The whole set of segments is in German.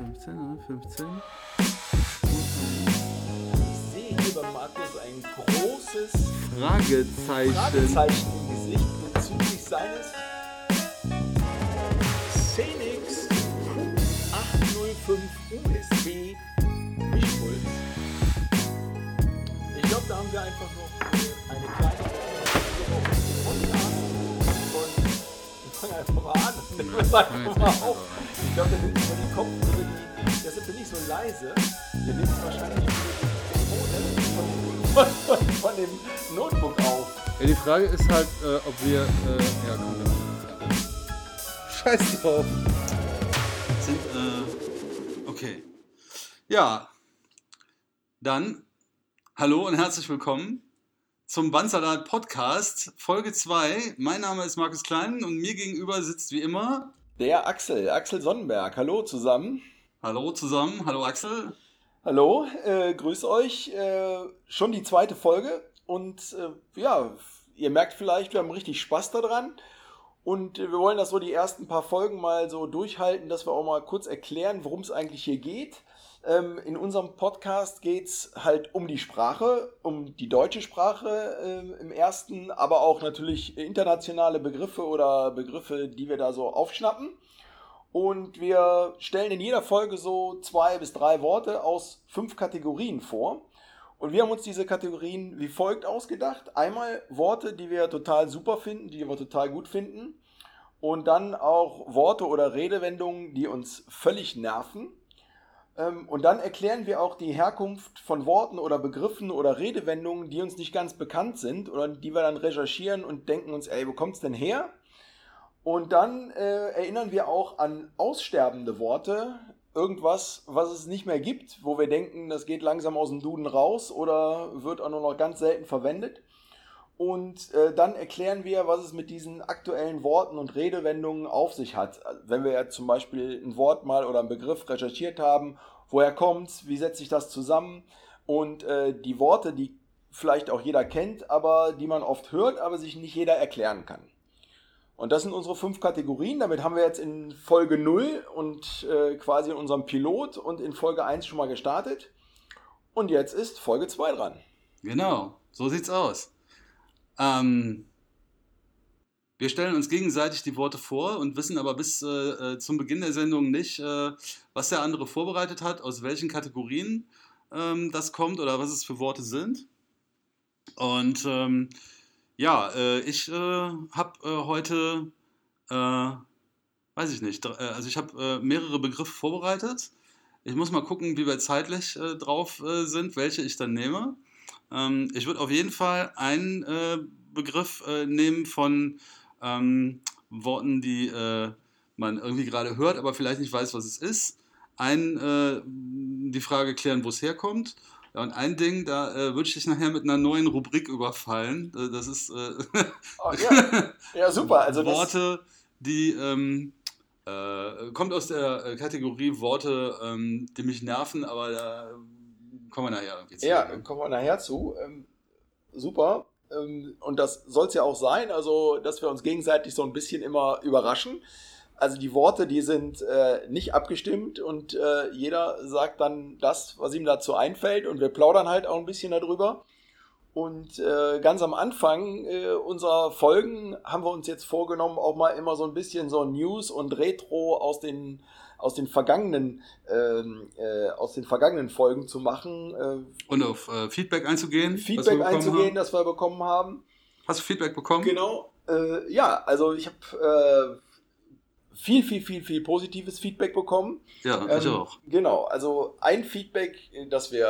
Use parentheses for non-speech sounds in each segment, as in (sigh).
15, ne? 15. Ich sehe hier bei Markus ein großes Fragezeichen. Fragezeichen im Gesicht bezüglich seines Xenix 805 UST Mischpult. Ich glaube, da haben wir einfach noch eine kleine fangen einfach mal an. (laughs) Ich glaube, der nimmt über den Kopf, über die, der sind wir nicht so leise. Der nimmt wahrscheinlich über die von, von, von dem Notebook auf. Ja, die Frage ist halt, äh, ob wir. Äh, ja, komm, das. Ja. Scheiß drauf. Sind, äh, okay. Ja. Dann, hallo und herzlich willkommen zum Bandsalat Podcast, Folge 2. Mein Name ist Markus Klein und mir gegenüber sitzt wie immer. Der Axel, Axel Sonnenberg. Hallo zusammen. Hallo zusammen, hallo Axel. Hallo, äh, grüß euch. Äh, schon die zweite Folge und äh, ja, ihr merkt vielleicht, wir haben richtig Spaß daran. Und äh, wir wollen das so die ersten paar Folgen mal so durchhalten, dass wir auch mal kurz erklären, worum es eigentlich hier geht. Ähm, in unserem Podcast geht es halt um die Sprache, um die deutsche Sprache äh, im ersten, aber auch natürlich internationale Begriffe oder Begriffe, die wir da so aufschnappen. Und wir stellen in jeder Folge so zwei bis drei Worte aus fünf Kategorien vor. Und wir haben uns diese Kategorien wie folgt ausgedacht. Einmal Worte, die wir total super finden, die wir total gut finden. Und dann auch Worte oder Redewendungen, die uns völlig nerven. Ähm, Und dann erklären wir auch die Herkunft von Worten oder Begriffen oder Redewendungen, die uns nicht ganz bekannt sind oder die wir dann recherchieren und denken uns, ey, wo kommt's denn her? Und dann äh, erinnern wir auch an aussterbende Worte, irgendwas, was es nicht mehr gibt, wo wir denken, das geht langsam aus dem Duden raus oder wird auch nur noch ganz selten verwendet. Und äh, dann erklären wir, was es mit diesen aktuellen Worten und Redewendungen auf sich hat. Wenn wir ja zum Beispiel ein Wort mal oder einen Begriff recherchiert haben, woher kommt's, wie setzt sich das zusammen und äh, die Worte, die vielleicht auch jeder kennt, aber die man oft hört, aber sich nicht jeder erklären kann. Und das sind unsere fünf Kategorien. Damit haben wir jetzt in Folge 0 und äh, quasi in unserem Pilot und in Folge 1 schon mal gestartet. Und jetzt ist Folge 2 dran. Genau, so sieht's aus. Ähm, wir stellen uns gegenseitig die Worte vor und wissen aber bis äh, äh, zum Beginn der Sendung nicht, äh, was der andere vorbereitet hat, aus welchen Kategorien ähm, das kommt oder was es für Worte sind. Und ähm, ja, äh, ich äh, habe äh, heute, weiß ich nicht, also ich habe mehrere Begriffe vorbereitet. Ich muss mal gucken, wie wir zeitlich drauf sind, welche ich dann nehme. Ähm, ich würde auf jeden Fall einen äh, Begriff äh, nehmen von ähm, Worten, die äh, man irgendwie gerade hört, aber vielleicht nicht weiß, was es ist. Ein, äh, die Frage klären, wo es herkommt. Ja, und ein Ding, da äh, würde ich dich nachher mit einer neuen Rubrik überfallen. Äh, das ist äh, Oh, ja. (laughs) ja, super. Also Worte, die ähm, äh, kommt aus der äh, Kategorie Worte, ähm, die mich nerven, aber da kommen wir nachher irgendwie zu. ja, ne? kommen wir nachher zu. Ähm, super. Ähm, und das soll es ja auch sein, also dass wir uns gegenseitig so ein bisschen immer überraschen. Also die Worte, die sind äh, nicht abgestimmt und äh, jeder sagt dann das, was ihm dazu einfällt und wir plaudern halt auch ein bisschen darüber. Und äh, ganz am Anfang äh, unserer Folgen haben wir uns jetzt vorgenommen, auch mal immer so ein bisschen so News und Retro aus den aus den vergangenen ähm, äh, aus den vergangenen Folgen zu machen, äh, Und auf äh, Feedback einzugehen. Feedback einzugehen, Haben. das wir bekommen haben. Hast du Feedback bekommen? Genau. Äh, ja, also ich habe äh, viel, viel, viel, viel positives Feedback bekommen. Ja, ich Ähm, auch. Genau, also ein Feedback, das wir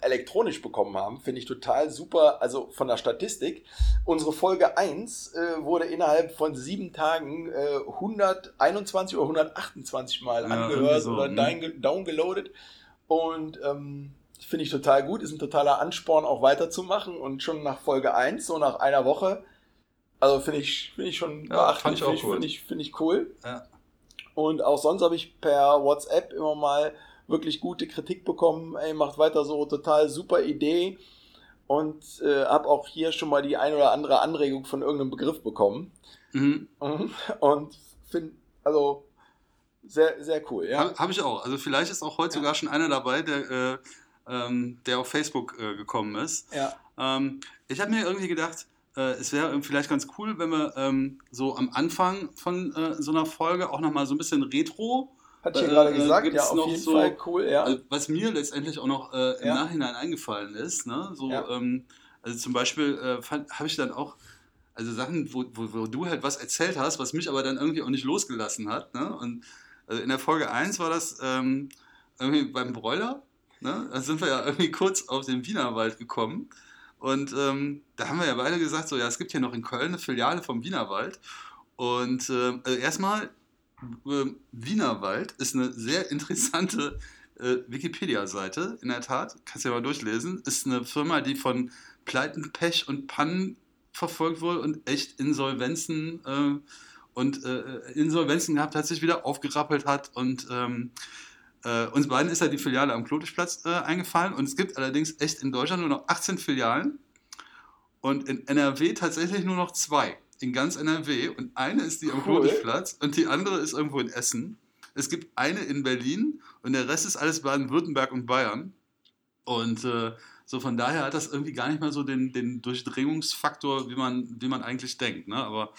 äh, elektronisch bekommen haben, finde ich total super. Also von der Statistik. Unsere Folge 1 äh, wurde innerhalb von sieben Tagen äh, 121 oder 128 Mal Ja, angehört so, oder down- downgeloadet. Und ähm, finde ich total gut. Ist ein totaler Ansporn, auch weiterzumachen. Und schon nach Folge 1, so nach einer Woche, also finde ich, finde ich schon Ja, ich auch finde cool. Finde ich, finde ich cool. Ja. Und auch sonst habe ich per WhatsApp immer mal wirklich gute Kritik bekommen. Ey, macht weiter so, total super Idee. Und äh, habe auch hier schon mal die ein oder andere Anregung von irgendeinem Begriff bekommen. Mhm. Mhm. Und finde, also Sehr, sehr cool, ja. Habe hab ich auch. Also vielleicht ist auch heute ja. sogar schon einer dabei, der, äh, ähm, der auf Facebook äh, gekommen ist. Ja. Ähm, ich habe mir irgendwie gedacht, äh, es wäre vielleicht ganz cool, wenn wir ähm, so am Anfang von äh, so einer Folge auch nochmal so ein bisschen Retro hat ich ja gerade äh, gesagt, ja, auf jeden so, Fall cool, ja. Also, was mir letztendlich auch noch äh, im ja. Nachhinein eingefallen ist, ne? So, ja. ähm, also zum Beispiel äh, habe ich dann auch, also Sachen, wo, wo, wo, du halt was erzählt hast, was mich aber dann irgendwie auch nicht losgelassen hat, ne? Und also in der Folge 1 war das ähm, irgendwie beim Broiler, ne? Da sind wir ja irgendwie kurz auf den Wienerwald gekommen. Und ähm, da haben wir ja beide gesagt, so ja, es gibt hier noch in Köln eine Filiale vom Wienerwald. Und äh, also erstmal äh, Wienerwald ist eine sehr interessante äh, Wikipedia-Seite, in der Tat. Kannst du ja mal durchlesen. Ist eine Firma, die von Pleiten, Pech und Pannen verfolgt wurde und echt Insolvenzen äh, und äh, Insolvenzen gehabt hat, sich wieder aufgerappelt hat und ähm, äh, uns beiden ist ja die Filiale am Klotischplatz äh, eingefallen und es gibt allerdings echt in Deutschland nur noch 18 Filialen und in NRW tatsächlich nur noch zwei in ganz NRW und eine ist die am cool. Klotischplatz und die andere ist irgendwo in Essen. Es gibt eine in Berlin und der Rest ist alles Baden-Württemberg und Bayern. Und äh, so von daher hat das irgendwie gar nicht mal so den, den Durchdringungsfaktor, wie man, wie man eigentlich denkt. Ne? Aber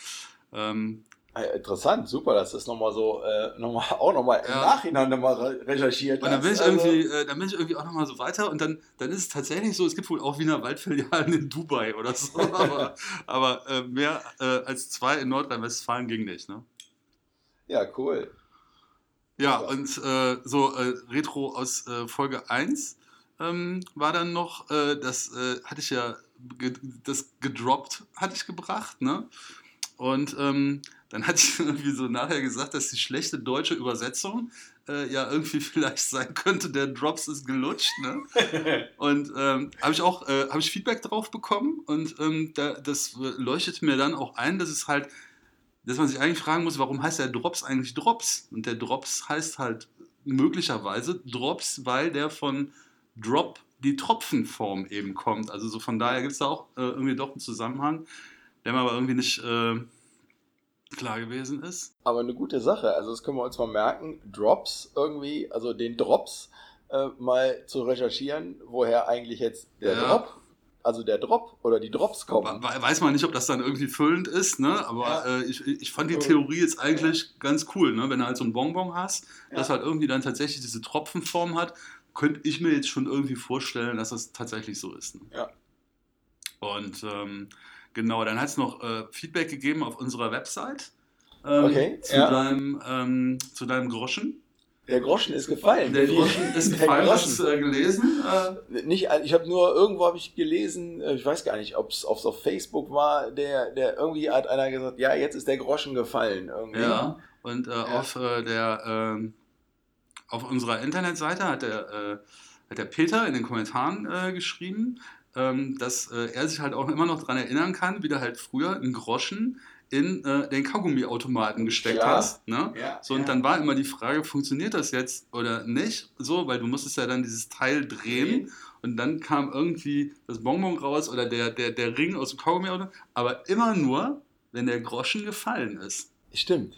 ähm, Interessant, super, dass das nochmal so, äh, noch mal, (laughs) auch nochmal im ja. Nachhinein nochmal recherchiert Und dann bin ich also, irgendwie, äh, dann bin ich irgendwie auch nochmal so weiter und dann, dann ist es tatsächlich so, es gibt wohl auch Wiener Waldfilialen in Dubai oder so, (laughs) aber, aber äh, mehr äh, als zwei in Nordrhein-Westfalen ging nicht, ne? Ja, cool. Ja, und äh, so äh, Retro aus Folge 1 ähm, war dann noch, das hatte ich ja, das gedroppt hatte ich gebracht, ne? Und ähm, dann hatte ich (laughs) irgendwie so nachher gesagt, dass die schlechte deutsche Übersetzung äh, ja irgendwie (laughs) vielleicht sein könnte, der Drops ist gelutscht. Ne? (laughs) und ähm, habe ich auch äh, ich Feedback drauf bekommen und ähm, da, das leuchtet mir dann auch ein, dass es halt, dass man sich eigentlich fragen muss, warum heißt der Drops eigentlich Drops? Und der Drops heißt halt möglicherweise Drops, weil der von Drop die Tropfenform eben kommt. Also so von daher gibt es da auch äh, irgendwie doch einen Zusammenhang der mir aber irgendwie nicht äh, klar gewesen ist. Aber eine gute Sache, also das können wir uns mal merken, Drops irgendwie, also den Drops äh, mal zu recherchieren, woher eigentlich jetzt der ja. Drop also der Drop oder die Drops kommen. Weiß man nicht, ob das dann irgendwie füllend ist, ne? aber ja. äh, ich, ich fand die Theorie jetzt eigentlich ja. ganz cool. Ne? Wenn du halt so ein Bonbon hast, das halt irgendwie dann tatsächlich diese Tropfenform hat, könnte ich mir jetzt schon irgendwie vorstellen, dass das tatsächlich so ist. Ne? Ja. Und ähm, Genau, dann hat es noch äh, Feedback gegeben auf unserer Website ähm, okay, zu, ja. deinem, ähm, zu deinem Groschen. Der Groschen ist gefallen. Der Groschen (laughs) ist gefallen, hast du äh, gelesen? Äh, nicht, ich habe nur, irgendwo habe ich gelesen, äh, ich weiß gar nicht, ob es auf Facebook war, der, der irgendwie hat einer gesagt, ja, jetzt ist der Groschen gefallen. Irgendwie. Ja, und äh, ja. auf äh, der ähm, auf unserer Internetseite hat der, äh, hat der Peter in den Kommentaren geschrieben, ähm, dass äh, er sich halt auch immer noch daran erinnern kann, wie du halt früher einen Groschen in äh, den Kaugummiautomaten gesteckt ja. hast. Ne? Ja, so, und ja. dann war immer die Frage, funktioniert das jetzt oder nicht? So, weil du musstest ja dann dieses Teil drehen mhm. und dann kam irgendwie das Bonbon raus oder der, der, der Ring aus dem Kaugummiautomaten, aber immer nur, wenn der Groschen gefallen ist. Stimmt.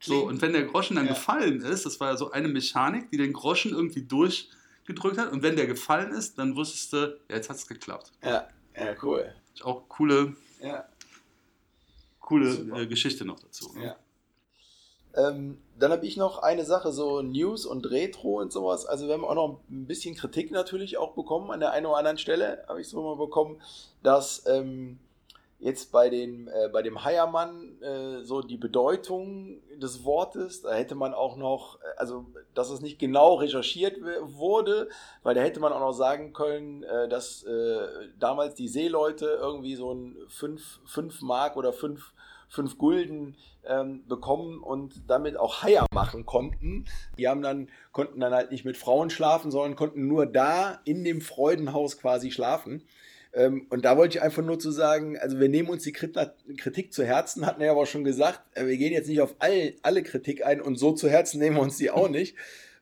So, und wenn der Groschen dann gefallen ist, das war ja so eine Mechanik, die den Groschen irgendwie durch gedrückt hat. Und wenn der gefallen ist, dann wusstest du, ja, jetzt hat es geklappt. Ja, ja, cool. Auch coole, ja. coole äh, Geschichte noch dazu. Ne? Ja. Ähm, dann habe ich noch eine Sache, so News und Retro und sowas. Also wir haben auch noch ein bisschen Kritik natürlich auch bekommen an der einen oder anderen Stelle, habe ich so mal bekommen, dass ähm, jetzt bei, den, äh, bei dem Heiermann äh, so die Bedeutung des Wortes, da hätte man auch noch, äh, also dass es nicht genau recherchiert wurde, weil da hätte man auch noch sagen können, äh, dass äh, damals die Seeleute irgendwie so ein 5 Mark oder 5 fünf Gulden ähm, bekommen und damit auch Haier machen konnten. Die haben dann, konnten dann halt nicht mit Frauen schlafen, sondern konnten nur da in dem Freudenhaus quasi schlafen. Ähm, und da wollte ich einfach nur zu sagen, also wir nehmen uns die Kritik zu Herzen, hatten wir ja aber schon gesagt, äh, wir gehen jetzt nicht auf all, alle Kritik ein und so zu Herzen nehmen wir uns die auch nicht,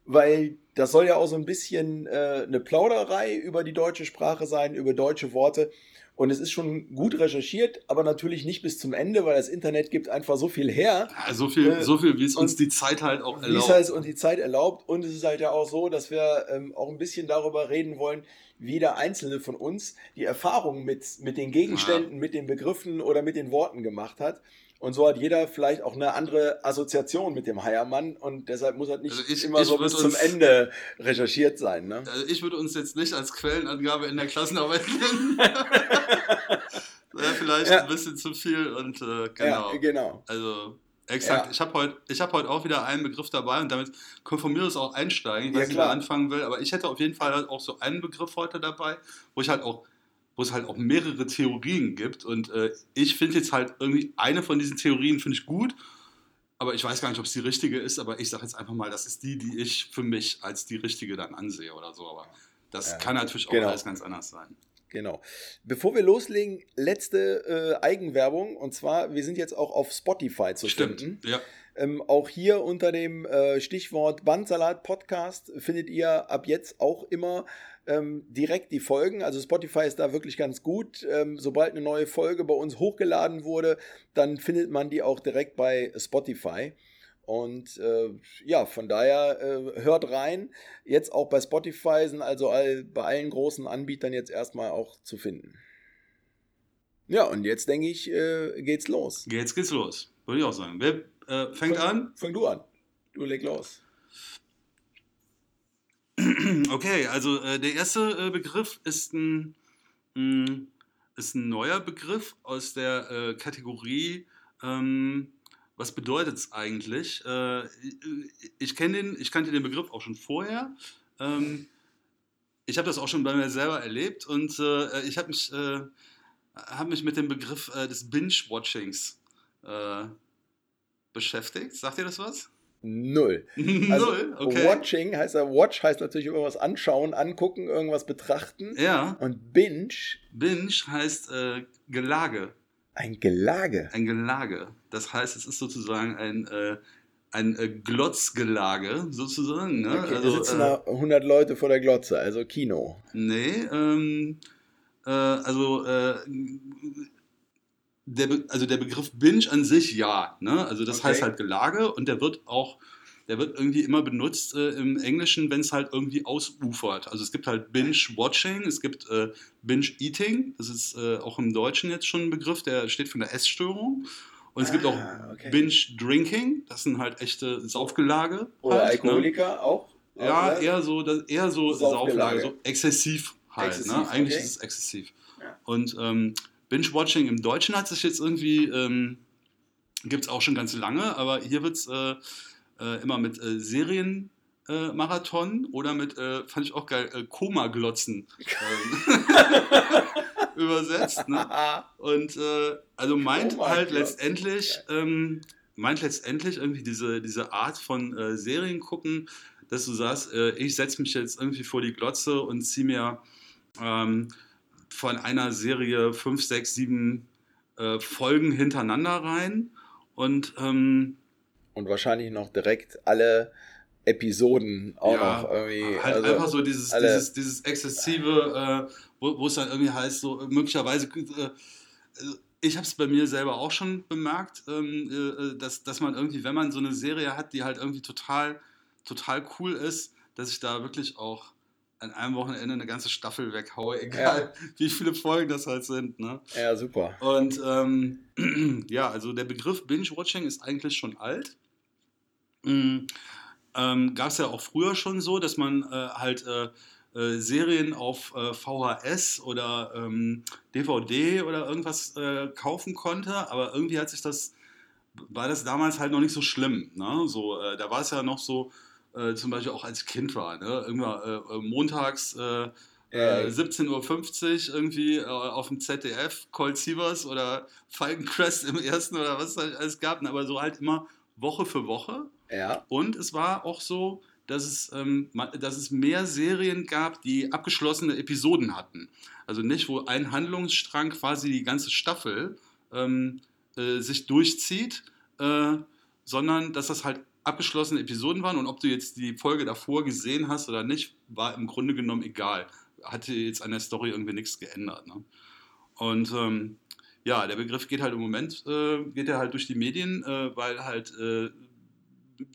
weil das soll ja auch so ein bisschen äh, eine Plauderei über die deutsche Sprache sein, über deutsche Worte. Und es ist schon gut recherchiert, aber natürlich nicht bis zum Ende, weil das Internet gibt einfach so viel her. Ja, so viel, äh, so viel wie es uns die Zeit halt auch erlaubt. Wie es halt uns die Zeit erlaubt. Und es ist halt ja auch so, dass wir ähm, auch ein bisschen darüber reden wollen, jeder Einzelne von uns die Erfahrung mit, mit den Gegenständen, ja. mit den Begriffen oder mit den Worten gemacht hat. Und so hat jeder vielleicht auch eine andere Assoziation mit dem Heiermann und deshalb muss halt nicht also ich, immer ich so bis zum Ende recherchiert sein. Ne? Also ich würde uns jetzt nicht als Quellenangabe in der Klassenarbeit (laughs) nennen. (laughs) Wäre vielleicht ja. ein bisschen zu viel und äh, genau. Ja, genau. Also exakt. Ja. Ich habe heute hab heut auch wieder einen Begriff dabei und damit können von mir aus auch einsteigen. Ich weiß nicht, wer anfangen will, aber ich hätte auf jeden Fall halt auch so einen Begriff heute dabei, wo ich halt auch wo es halt auch mehrere Theorien gibt. Und äh, ich finde jetzt halt irgendwie eine von diesen Theorien finde ich gut, aber ich weiß gar nicht, ob es die richtige ist. Aber ich sage jetzt einfach mal, das ist die, die ich für mich als die richtige dann ansehe oder so. Aber das ja, kann natürlich auch genau. alles ganz anders sein. Genau. Bevor wir loslegen, letzte äh, Eigenwerbung. Und zwar, wir sind jetzt auch auf Spotify zu Stimmt, finden. Ja. Ähm, auch hier unter dem äh, Stichwort Bandsalat Podcast findet ihr ab jetzt auch immer ähm, direkt die Folgen. Also Spotify ist da wirklich ganz gut. Ähm, sobald eine neue Folge bei uns hochgeladen wurde, dann findet man die auch direkt bei Spotify. Und äh, ja, von daher äh, hört rein. Jetzt auch bei Spotify sind also all, bei allen großen Anbietern jetzt erstmal auch zu finden. Ja, und jetzt denke ich, äh, geht's los. Jetzt geht's los, würde ich auch sagen. Wer äh, fängt fang, an? Fang du an. Du leg los. (clears throat) Okay, also äh, der erste äh, Begriff ist ein, hm, ist ein neuer Begriff aus der Kategorie, ähm, was bedeutet es eigentlich? Äh, ich, kenne den, ich kannte den Begriff auch schon vorher. Ähm, ich habe das auch schon bei mir selber erlebt und äh, ich habe mich, äh, hab mich mit dem Begriff des Binge-Watchings beschäftigt. Sagt ihr das was? Null. (laughs) Also Null, okay. Watching heißt ja, Watch heißt natürlich irgendwas anschauen, angucken, irgendwas betrachten. Ja. Und Binge. Binge heißt äh, Gelage. Ein Gelage? Ein Gelage. Das heißt, es ist sozusagen ein, äh, ein äh, Glotzgelage, sozusagen. Ne? Okay, also, sitzen da 100 Leute vor der Glotze, also Kino. Nee, ähm, äh, also äh, der, also der Begriff Binge an sich ja. Ne? Also das okay. heißt halt Gelage und der wird auch, der wird irgendwie immer benutzt äh, im Englischen, wenn es halt irgendwie ausufert. Also es gibt halt Binge-Watching, es gibt äh, Binge-Eating, das ist äh, auch im Deutschen jetzt schon ein Begriff, der steht für eine Essstörung. Und es ah, gibt auch okay. Binge-Drinking, das sind halt echte Saufgelage. Oder halt, ne? Alkoholiker ne? auch? Ja, oder? eher so, eher so Saufgelage, so exzessiv halt. Ne? Exzessiv, ne? Eigentlich okay. ist es exzessiv. Ja. Und ähm, Binge-Watching im Deutschen hat sich jetzt irgendwie, ähm, gibt es auch schon ganz lange, aber hier wird es äh, äh, immer mit äh, Serienmarathon äh, oder mit, äh, fand ich auch geil, äh, Koma-Glotzen (laughs) ähm, (laughs) übersetzt. Ne? (laughs) Und also meint halt letztendlich, ähm, meint letztendlich irgendwie diese, diese Art von Serien gucken, dass du sagst, ich setze mich jetzt irgendwie vor die Glotze und ziehe mir ähm, von einer Serie fünf, sechs, sieben äh, Folgen hintereinander rein. Und, ähm, und wahrscheinlich noch direkt alle Episoden auch ja, noch irgendwie. Halt also einfach so dieses, dieses, dieses exzessive, äh, wo, es dann irgendwie heißt, so möglicherweise. Äh, ich habe es bei mir selber auch schon bemerkt, ähm, äh, dass, dass man irgendwie, wenn man so eine Serie hat, die halt irgendwie total, total cool ist, dass ich da wirklich auch an einem Wochenende eine ganze Staffel weghaue, (laughs) egal ja. wie viele Folgen das halt sind. Ne? Ja, super. Und ähm, (clears throat) ja, also der Begriff Binge-Watching ist eigentlich schon alt. Mhm. Ähm, Gab es ja auch früher schon so, dass man äh, halt äh, äh, Serien auf äh, VHS oder ähm, DVD oder irgendwas äh, kaufen konnte, aber irgendwie hat sich das, war das damals halt noch nicht so schlimm. Ne? So, äh, da war es ja noch so, zum Beispiel auch als Kind war. Ne? Irgendwann montags äh, äh, 17.50 Uhr irgendwie auf dem ZDF, Cold Sievers oder Falkencrest im ersten oder was es halt alles gab, aber so halt immer Woche für Woche. Ja. Und es war auch so, dass es, ähm, dass es mehr Serien gab, die abgeschlossene Episoden hatten. Also nicht, wo ein Handlungsstrang quasi die ganze Staffel ähm, äh, sich durchzieht, äh, sondern dass das halt abgeschlossene Episoden waren und ob du jetzt die Folge davor gesehen hast oder nicht, war im Grunde genommen egal. Hatte jetzt an der Story irgendwie nichts geändert. Ne? Und ähm, ja, der Begriff geht halt im Moment, äh, geht er halt durch die Medien, äh, weil halt äh,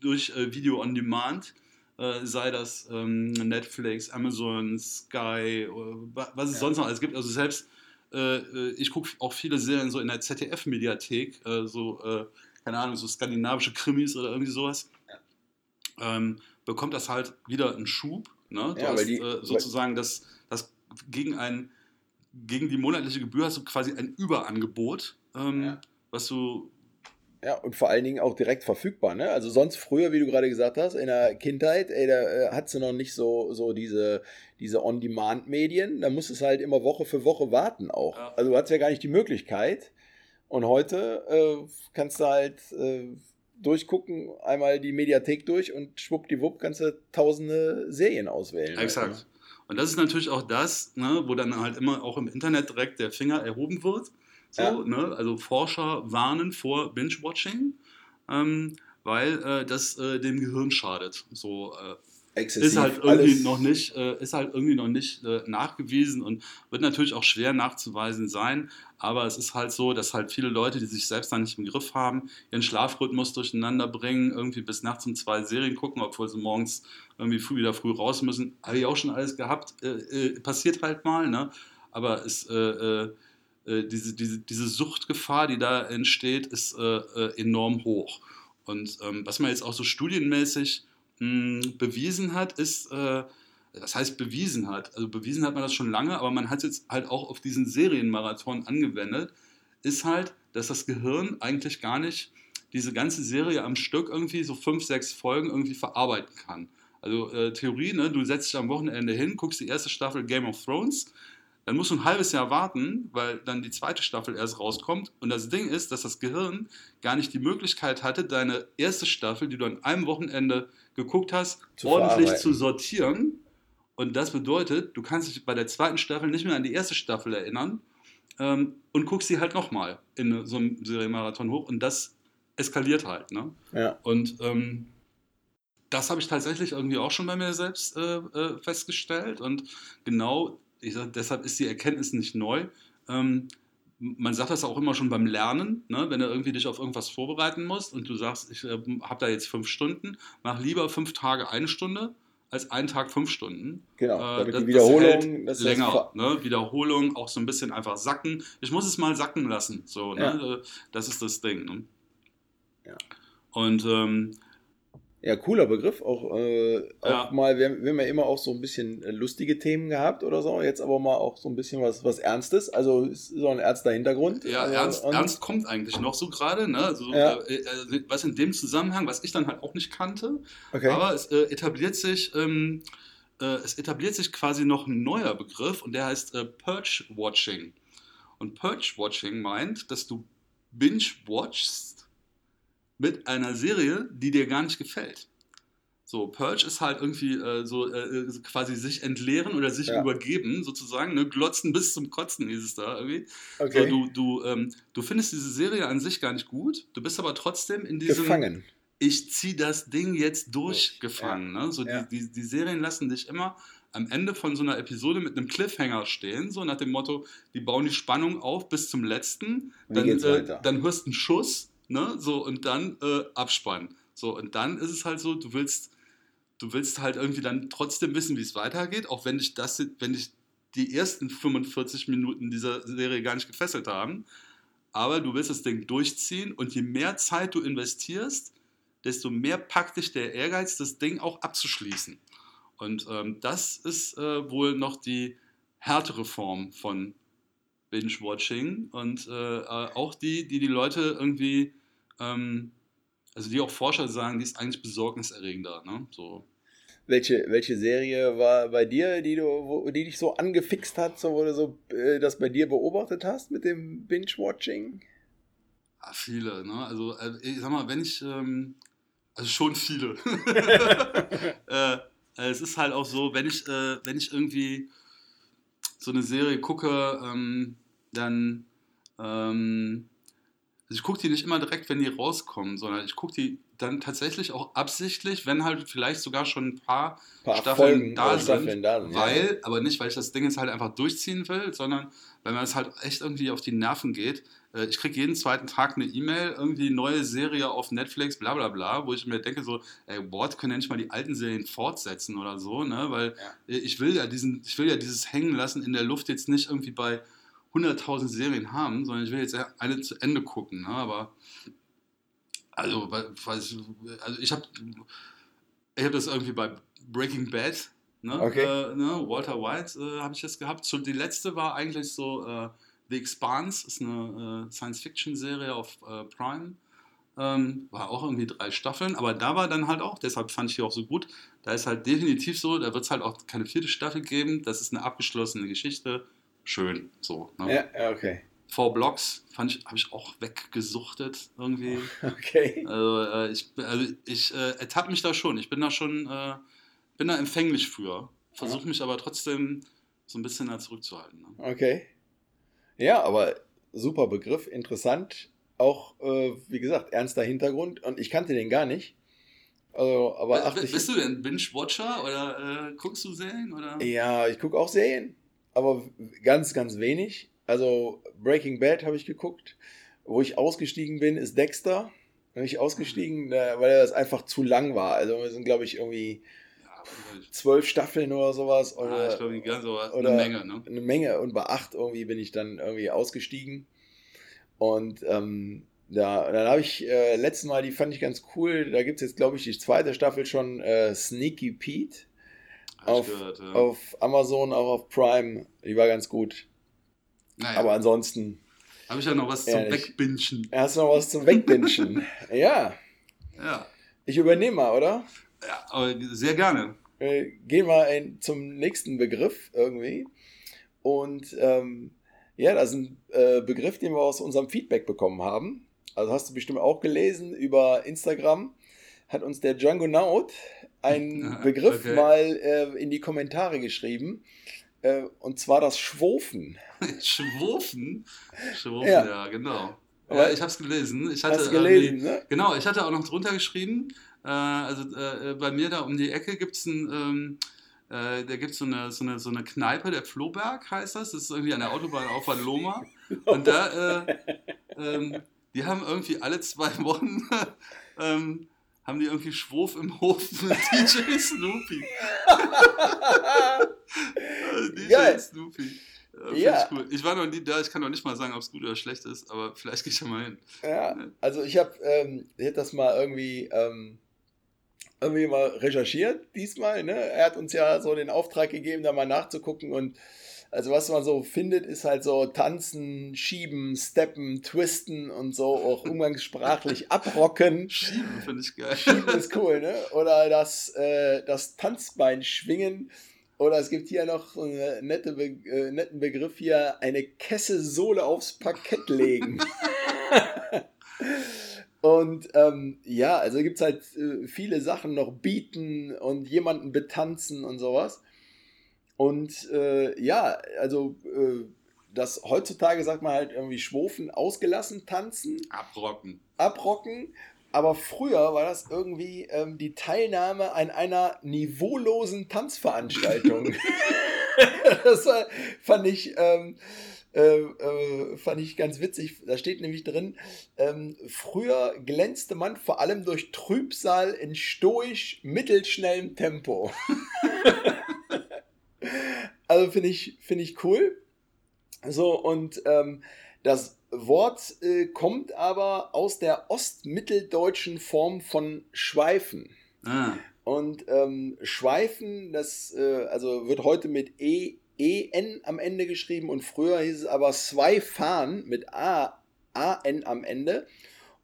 durch äh, Video on Demand, äh, sei das ähm, Netflix, Amazon, Sky, äh, was es ja. sonst noch alles gibt. Also selbst, ich gucke auch viele Serien so in der ZDF-Mediathek, so, keine Ahnung, so skandinavische Krimis oder irgendwie sowas. Ja. Ähm, bekommt das halt wieder einen Schub. Ne? Du ja, hast, die, sozusagen das, das gegen ein gegen die monatliche Gebühr hast du quasi ein Überangebot, ähm, ja. was du. Ja, und vor allen Dingen auch direkt verfügbar. Ne? Also sonst früher, wie du gerade gesagt hast, in der Kindheit, ey, da äh, hat sie noch nicht so, so diese, diese On-Demand-Medien. Da musst du halt immer Woche für Woche warten auch. Ja. Also du hast ja gar nicht die Möglichkeit. Und heute äh, kannst du halt äh, durchgucken, einmal die Mediathek durch und schwuppdiwupp kannst du tausende Serien auswählen. Exakt. Ne? Und das ist natürlich auch das, ne, wo dann halt immer auch im Internet direkt der Finger erhoben wird. So, ja. ne? Also Forscher warnen vor Binge-Watching, ähm, weil äh, das äh, dem Gehirn schadet. So, äh, Exzessiv. Ist halt irgendwie noch nicht, äh, ist halt irgendwie noch nicht äh, nachgewiesen und wird natürlich auch schwer nachzuweisen sein. Aber es ist halt so, dass halt viele Leute, die sich selbst dann nicht im Griff haben, ihren Schlafrhythmus durcheinander bringen, irgendwie bis nachts um zwei Serien gucken, obwohl sie morgens irgendwie früh wieder früh raus müssen. Habe ich auch schon alles gehabt. Äh, äh passiert halt mal, ne? Aber es äh, äh, diese, diese, diese Suchtgefahr, die da entsteht, ist enorm hoch. Und ähm, was man jetzt auch so studienmäßig mh, bewiesen hat, ist, äh, das heißt bewiesen hat, also bewiesen hat man das schon lange, aber man hat es jetzt halt auch auf diesen Serienmarathon angewendet, ist halt, dass das Gehirn eigentlich gar nicht diese ganze Serie am Stück irgendwie so fünf, sechs Folgen irgendwie verarbeiten kann. Also äh, Theorie, ne, du setzt dich am Wochenende hin, guckst die erste Staffel Game of Thrones, dann musst du ein halbes Jahr warten, weil dann die zweite Staffel erst rauskommt. Und das Ding ist, dass das Gehirn gar nicht die Möglichkeit hatte, deine erste Staffel, die du an einem Wochenende geguckt hast, zu ordentlich zu sortieren. Und das bedeutet, du kannst dich bei der zweiten Staffel nicht mehr an die erste Staffel erinnern ähm, und guckst sie halt nochmal in so einem Serienmarathon hoch. Und das eskaliert halt. Ne? Ja. Und ähm, das habe ich tatsächlich irgendwie auch schon bei mir selbst äh, äh, festgestellt. Und genau ich sag, deshalb ist die Erkenntnis nicht neu. Ähm, man sagt das auch immer schon beim Lernen, ne? wenn du irgendwie dich auf irgendwas vorbereiten musst und du sagst, ich äh, habe da jetzt fünf Stunden, mach lieber fünf Tage eine Stunde als einen Tag fünf Stunden. Genau, äh, die Wiederholung das länger. Ne? Wiederholung, auch so ein bisschen einfach sacken. Ich muss es mal sacken lassen. So, ne? ja. Äh, das ist das Ding. Ne? Ja. Und ähm, ja, cooler Begriff. Auch, äh, auch ja. mal, wir, wir haben ja immer auch so ein bisschen äh, lustige Themen gehabt oder so. Jetzt aber mal auch so ein bisschen was, was Ernstes. Also ist so ein ernster Hintergrund. Ja, also, ernst, ernst kommt eigentlich noch so gerade. Ne? Also, ja. äh, äh, was in dem Zusammenhang, was ich dann halt auch nicht kannte. Okay. Aber es äh, etabliert sich. Ähm, äh, es etabliert sich quasi noch ein neuer Begriff und der heißt Purge-Watching. Und Purge-Watching meint, dass du binge-watchst mit einer Serie, die dir gar nicht gefällt. So, Purge ist halt irgendwie äh, so äh, äh, quasi sich entleeren oder sich ja. übergeben, sozusagen, ne? glotzen bis zum Kotzen hieß es da irgendwie. Okay. So, du, du, ähm, du findest diese Serie an sich gar nicht gut, du bist aber trotzdem in diesem... Gefangen. Ich ziehe das Ding jetzt durchgefangen. Ja. Ne? So, ja. die, die, die Serien lassen dich immer am Ende von so einer Episode mit einem Cliffhanger stehen, so nach dem Motto, die bauen die Spannung auf bis zum letzten, dann, äh, dann hörst du einen Schuss ne? So, und dann äh, Abspann. So, und dann ist es halt so, du willst, du willst halt irgendwie dann trotzdem wissen, wie es weitergeht, auch wenn dich das, wenn dich die ersten 45 Minuten dieser Serie gar nicht gefesselt haben. Aber du willst das Ding durchziehen und je mehr Zeit du investierst, desto mehr packt dich der Ehrgeiz, das Ding auch abzuschließen. Und ähm, das ist äh, wohl noch die härtere Form von Binge-Watching und äh, äh auch die, die die Leute irgendwie ähm, also die auch Forscher sagen, die ist eigentlich besorgniserregender. Ne? So. Welche, welche Serie war bei dir, die, du, wo, die dich so angefixt hat, so, wo du so äh, das bei dir beobachtet hast mit dem Binge-Watching? Ja, viele, ne? Also, äh, ich sag mal, wenn ich, ähm, also schon viele. (laughs) (laughs) äh, es ist halt auch so, wenn ich, äh, wenn ich irgendwie so eine Serie gucke, ähm, dann ähm, also ich gucke die nicht immer direkt, wenn die rauskommen, sondern ich gucke die dann tatsächlich auch absichtlich, wenn halt vielleicht sogar schon ein paar, Paar Staffeln Folgen da sind, Staffeln da sind, ja. weil, aber nicht, weil ich das Ding jetzt halt einfach durchziehen will, sondern weil mir es halt echt irgendwie auf die Nerven geht. Äh, Ich kriege jeden zweiten Tag eine E-Mail, irgendwie neue Serie auf Netflix, bla bla bla, wo ich mir denke so, ey, Wort können ja nicht mal die alten Serien fortsetzen oder so, ne? Weil äh, ich will ja diesen, ich will ja dieses Hängen lassen in der Luft jetzt nicht irgendwie bei 100.000 Serien haben, sondern ich will jetzt eine zu Ende gucken, ne? Aber also, weiß, also ich habe ich hab das irgendwie bei Breaking Bad, ne? Okay. Äh, ne? Walter White äh, habe ich das gehabt. So, die letzte war eigentlich so äh, The Expanse, ist eine äh, Science-Fiction-Serie auf äh, Prime. Ähm, war auch irgendwie drei Staffeln, aber da war dann halt auch, deshalb fand ich die auch so gut, da ist halt definitiv so, da wird es halt auch keine vierte Staffel geben, das ist eine abgeschlossene Geschichte, schön, so. Ne? Ja, okay. Four Blocks fand ich, habe ich auch weggesuchtet irgendwie. (laughs) Okay. Also, äh, ich, also ich äh, ertappe mich da schon. Ich bin da schon, äh, bin da empfänglich für. Versuche mich aber trotzdem so ein bisschen da zurückzuhalten. Ne? Okay. Ja, aber super Begriff, interessant. Auch, äh, wie gesagt, ernster Hintergrund. Und ich kannte den gar nicht. Also, aber B- ich. Bist du denn Binge-Watcher oder äh, guckst du Serien? Oder? Ja, ich gucke auch Serien, aber ganz, ganz wenig. Also Breaking Bad habe ich geguckt. Wo ich ausgestiegen bin, ist Dexter. Bin ich ausgestiegen, äh, weil das einfach zu lang war. Also wir sind, glaube ich, irgendwie zwölf Staffeln oder sowas. ah, Oder ich glaube, die ganze aber oder- eine Menge. Ne? eine Menge. Und bei acht irgendwie bin ich dann irgendwie ausgestiegen. Und ähm, ja, dann habe ich äh, letztes Mal, die fand ich ganz cool. Da gibt es jetzt, glaube ich, die zweite Staffel schon, äh, Sneaky Pete. Auf- gehört, ja. Auf Amazon, auch auf Prime. Die war ganz gut. naja, Aber ansonsten, habe ich ja noch was zum ehrlich. Wegbingen. hast du noch was zum Wegbinschen? (laughs) ja, Ja. ich übernehme mal, oder? ja, aber sehr gerne. äh, gehen wir in, zum nächsten Begriff irgendwie. Und ähm, ja, das ist ein äh, Begriff, den wir aus unserem Feedback bekommen haben. Also hast du bestimmt auch gelesen über Instagram. Hat uns der Django Naut einen (laughs) Ah, Begriff okay. mal äh, in die Kommentare geschrieben. Äh, und zwar das Schwofen. (laughs) Schwurfen? Schwurfen, Ja. ja, genau. Ja. Ich habe es gelesen. Ich hatte gelesen, ne? Genau, ich hatte auch noch drunter geschrieben, äh, also äh, bei mir da um die Ecke gibt es ein, ähm, äh, da gibt so eine, so, eine, so eine Kneipe, der Floberg heißt das, das ist irgendwie an der Autobahn auf an Loma (laughs) und da, äh, ähm, die haben irgendwie alle zwei Wochen, ähm, haben die irgendwie Schwurf im Hof mit (laughs) DJ Snoopy. (laughs) DJ Geil. Snoopy. Ja, ich, cool. ich war noch nie da, ich kann noch nicht mal sagen, ob es gut oder schlecht ist, aber vielleicht gehe ich ja mal hin. Ja, also ich habe ähm, ich hab das mal irgendwie, ähm, irgendwie mal recherchiert diesmal. Ne? Er hat uns ja so den Auftrag gegeben, da mal nachzugucken. Und also was man so findet, ist halt so tanzen, schieben, steppen, twisten und so auch umgangssprachlich (laughs) abrocken. Schieben finde ich geil. Schieben ist cool, ne? Oder das, äh, das Tanzbein schwingen. Oder es gibt hier noch so einen nette Be äh, netten Begriff hier, eine Kesselsohle aufs Parkett legen. (laughs) Und ähm, ja, also gibt es halt äh, viele Sachen noch bieten und jemanden betanzen und sowas. Und äh, ja, also äh, das heutzutage sagt man halt irgendwie schwofen, ausgelassen tanzen Abrocken. abrocken. Aber früher war das irgendwie ähm, die Teilnahme an einer niveaulosen Tanzveranstaltung. (laughs) (laughs) das war, fand ich. Ähm, äh, äh, fand ich ganz witzig. Da steht nämlich drin, ähm, früher glänzte man vor allem durch Trübsal in stoisch mittelschnellem Tempo. (laughs) also finde ich, finde ich cool. So, und ähm, das Wort äh, kommt aber aus der ostmitteldeutschen Form von Schweifen. Ah, Und ähm, Schweifen, das äh, also wird heute mit E, EN am Ende geschrieben und früher hieß es aber Zweifan mit A, AN am Ende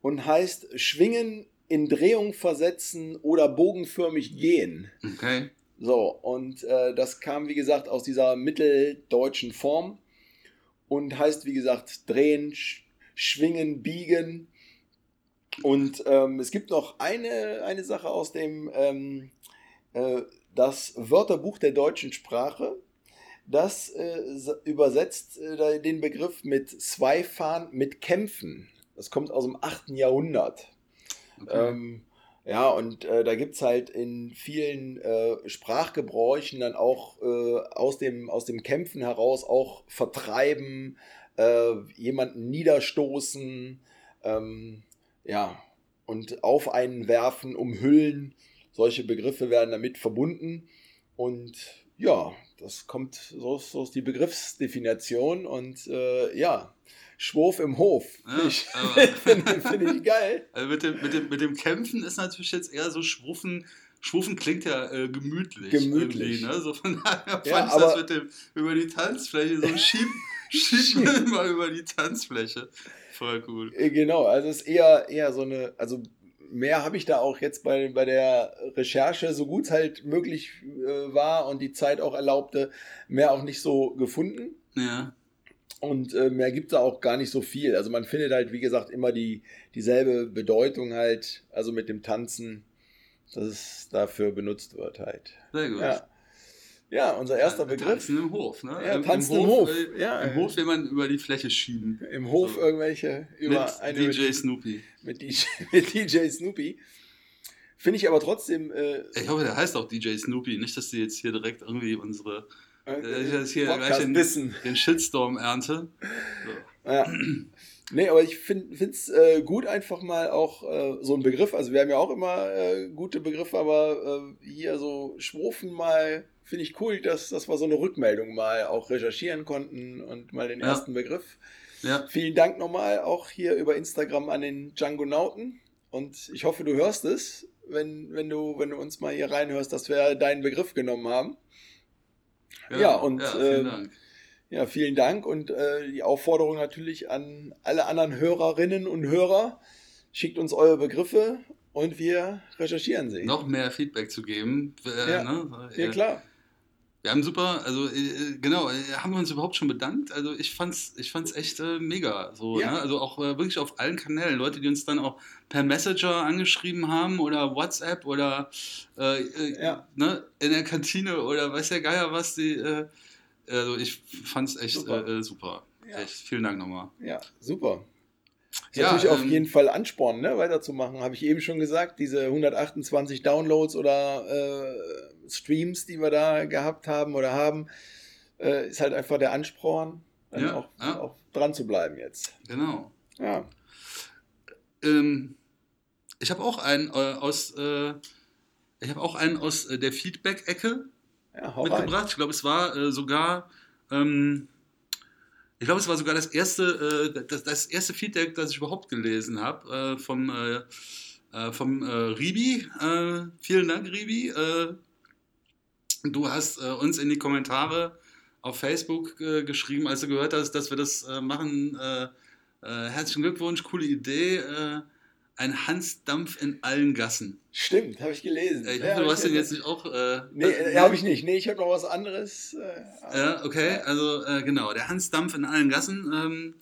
und heißt schwingen, in Drehung versetzen oder bogenförmig gehen. okay. So, und äh, das kam, wie gesagt, aus dieser mitteldeutschen Form und heißt, wie gesagt, drehen, sch schwingen, biegen. Und ähm, es gibt noch eine, eine Sache aus dem ähm, äh, das Wörterbuch der deutschen Sprache. Das äh, übersetzt äh, den Begriff mit Zweifahren mit Kämpfen. das kommt aus dem 8. Jahrhundert. Okay. Ähm, ja, und äh, da gibt es halt in vielen äh, Sprachgebräuchen dann auch äh, aus, dem, aus dem Kämpfen heraus auch vertreiben, äh, jemanden niederstoßen, ähm, ja, und auf einen werfen, umhüllen. Solche Begriffe werden damit verbunden. Und ja, das kommt, so, so ist die Begriffsdefinition. Und äh, ja, Schwurf im Hof. Ja, Finde ich, (laughs) find ich, geil. Also mit, dem, mit, dem, mit dem Kämpfen ist natürlich jetzt eher so Schwuffen. Schwuffen klingt ja äh, gemütlich. Gemütlich. Ne? So von (laughs) daher ja, fand ich das mit dem über die Tanzfläche so (laughs) schieb, schieb mal über die Tanzfläche. Voll cool. Äh, genau, also es ist eher, eher so eine, also mehr habe ich da auch jetzt bei, bei der Recherche, so gut es halt möglich äh, war und die Zeit auch erlaubte, mehr auch nicht so gefunden. Ja. Und äh, mehr gibt es da auch gar nicht so viel. Also man findet halt, wie gesagt, immer die, dieselbe Bedeutung halt, also mit dem Tanzen, dass es dafür benutzt wird halt. Sehr gut. Ja. Ja, unser erster Begriff. Tanzen im Hof, ne? Ja, tanzen im, im Hof. Äh, ja, Im Hof will man über die Fläche schieben. Im Hof so. irgendwelche über mit eine DJ Snoopy. Mit DJ, (laughs) mit DJ Snoopy. Finde ich aber trotzdem. Äh, ich hoffe, der heißt auch DJ Snoopy. Nicht, dass die jetzt hier direkt irgendwie unsere äh, ich hier gleich den, den, Shitstorm ernte. So. Ja. Nee, aber ich finde es äh, gut, einfach mal auch äh, so ein Begriff. Also, wir haben ja auch immer äh, gute Begriffe, aber äh, hier so Schwurfen mal finde ich cool, dass, dass wir so eine Rückmeldung mal auch recherchieren konnten und mal den ja. ersten Begriff. Ja. Vielen Dank nochmal auch hier über Instagram an den Django Nauten. Und ich hoffe, du hörst es, wenn, wenn, du, wenn du uns mal hier reinhörst, dass wir deinen Begriff genommen haben. Ja, ja und ja, vielen, äh, Dank. Ja, vielen Dank und äh, die Aufforderung natürlich an alle anderen Hörerinnen und Hörer. Schickt uns eure Begriffe und wir recherchieren sie. Noch mehr Feedback zu geben. Äh, ja, ne? ja, klar. Wir haben super, also äh, genau, äh, haben wir uns überhaupt schon bedankt. Also ich fand's, ich fand's echt äh, mega. So, ja. ne? Also auch äh, wirklich auf allen Kanälen. Leute, die uns dann auch per Messenger angeschrieben haben oder WhatsApp oder äh, äh, ja. ne? in der Kantine oder weiß der Geier was. Die, also ich fand's echt super. super. Ja. Echt. Vielen Dank nochmal. Ja, super. Ist ja, natürlich ähm, auf jeden Fall Ansporn, ne, weiterzumachen. Habe ich eben schon gesagt, diese 128 Downloads oder äh, Streams, die wir da gehabt haben oder haben, äh, ist halt einfach der Ansporn, dann ja, auch, ja. auch, dran zu bleiben jetzt. Genau. Ja. Ähm, ich habe auch einen äh, aus, äh, ich habe auch einen aus äh, der Feedback-Ecke mitgebracht. Rein. Ich glaube, es war äh, sogar ähm, ich glaube, es war sogar das erste, äh, das, das, erste Feedback, das ich überhaupt gelesen habe, äh, vom, äh, äh vom äh, Ribi. Äh, vielen Dank, Ribi. du hast uns in die Kommentare auf Facebook geschrieben, als du gehört hast, dass wir das machen. herzlichen Glückwunsch, coole Idee ein Hansdampf in allen Gassen. Stimmt, habe ich gelesen. Ich hoffe, ja, du hast den jetzt nicht auch. Äh, nee, äh, habe ich nicht. Nee, ich habe noch was anderes. Äh, ja, okay, also äh, genau, der Hansdampf in allen Gassen ähm,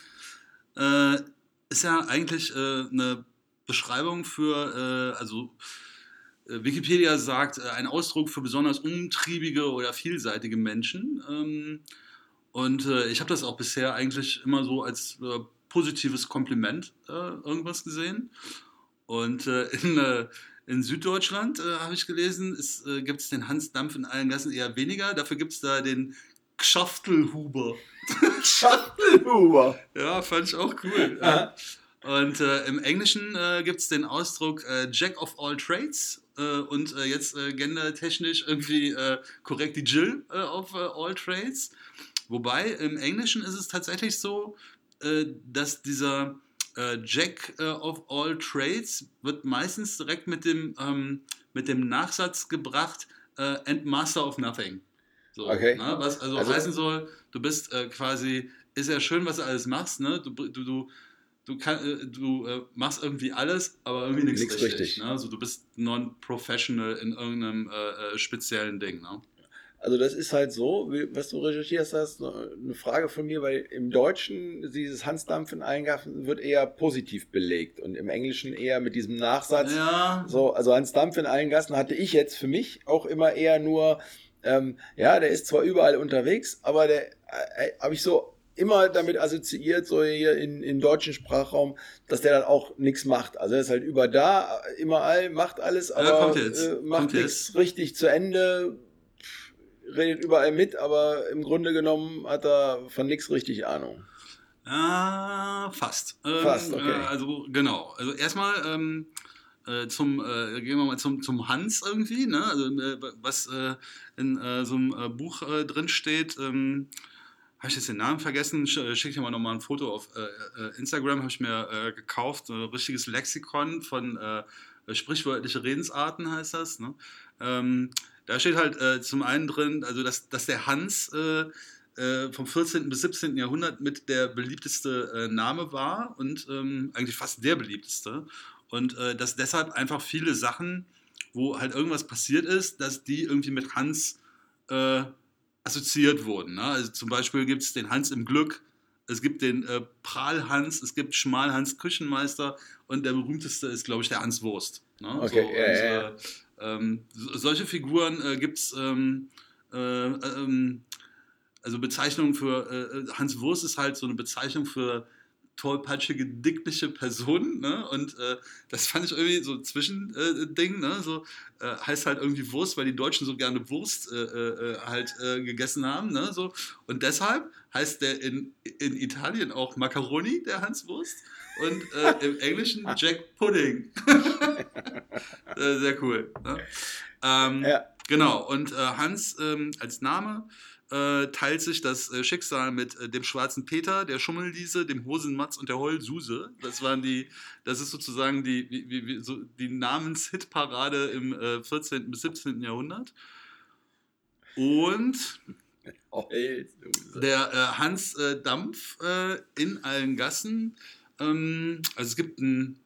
äh, ist ja eigentlich äh, eine Beschreibung für, äh, also Wikipedia sagt, ein Ausdruck für besonders umtriebige oder vielseitige Menschen. Ähm, und ich habe das auch bisher eigentlich immer so als positives Kompliment irgendwas gesehen. Und äh, in, äh, in Süddeutschland äh, habe ich gelesen, äh, gibt es den Hansdampf in allen Gassen eher weniger. Dafür gibt es da den Gschaftelhuber. (laughs) Gschaftelhuber? ja, fand ich auch cool. (laughs) Ja. Und äh, im Englischen äh, gibt es den Ausdruck Jack of all Trades und jetzt gendertechnisch irgendwie korrekt die Jill of all Trades. Wobei im Englischen ist es tatsächlich so, dass dieser äh, Jack äh, of all Trades wird meistens direkt mit dem, ähm, mit dem Nachsatz gebracht, äh, and Master of Nothing. So, okay. Ne? Was also, also, heißen soll, du bist äh, quasi, ist ja schön, was du alles machst, ne? Du, du, du, du, kann, äh, du äh, machst irgendwie alles, aber irgendwie nichts richtig. richtig. Ne? Also du bist non-professional in irgendeinem speziellen Ding. Ne? Also das ist halt so, was du recherchierst hast, eine Frage von mir, weil im Deutschen dieses Hansdampfen Eingaffen wird eher positiv belegt und im Englischen eher mit diesem Nachsatz. Ja. So, also Hansdampf in allen Gassen hatte ich jetzt für mich auch immer eher nur, ähm, ja, der ist zwar überall unterwegs, aber der äh, habe ich so immer damit assoziiert, so hier in, im deutschen Sprachraum, dass der dann auch nichts macht. Also er ist halt über da, immer all, macht alles, aber äh, macht nichts richtig zu Ende, redet überall mit, aber im Grunde genommen hat er von nichts richtig Ahnung. Ah, fast. Ähm, fast, okay. Äh, also genau. Also erstmal ähm, äh, zum, äh, gehen wir mal zum, zum Hans irgendwie, ne? Also, äh, was äh, in äh, so einem Buch drin steht, ähm, habe ich jetzt den Namen vergessen, schicke ich dir mal nochmal ein Foto auf Instagram, habe ich mir gekauft, ein richtiges Lexikon von sprichwörtliche Redensarten heißt das. Ne? Ähm, da steht halt zum einen drin, also dass, dass der Hans äh, vom 14. bis 17. Jahrhundert mit der beliebteste äh, Name war und ähm, eigentlich fast der beliebteste. Und äh, dass deshalb einfach viele Sachen, wo halt irgendwas passiert ist, dass die irgendwie mit Hans äh, assoziiert wurden. Ne? Also zum Beispiel gibt es den Hans im Glück, es gibt den äh, Prahl-Hans, es gibt Schmal-Hans Küchenmeister und der berühmteste ist, glaube ich, der Hans Wurst. Ne? Okay, so, ja, und, ja. Ähm, solche Figuren äh, gibt es ähm, ähm, also Bezeichnung für äh, äh, Hans Wurst ist halt so eine Bezeichnung für tollpatschige, dickliche Personen, ne? Und äh, das fand ich irgendwie so ein Zwischending, äh, ne? So äh, heißt halt irgendwie Wurst, weil die Deutschen so gerne Wurst äh, halt gegessen haben, ne? So und deshalb heißt der in, in Italien auch Macaroni, der Hans Wurst, und im Englischen Jack Pudding. (laughs) sehr cool. Ne? Ähm, ja. Genau. Und Hans ähm, als Name äh, teilt sich das äh, Schicksal mit äh, dem schwarzen Peter, der Schummelliese, dem Hosenmatz und der Heulsuse. Das waren die, das ist sozusagen die, wie, wie, so die Namenshitparade im 14. Äh, bis 17. Jahrhundert. Und der äh, Hans äh, Dampf in allen Gassen. Ähm, also es gibt ein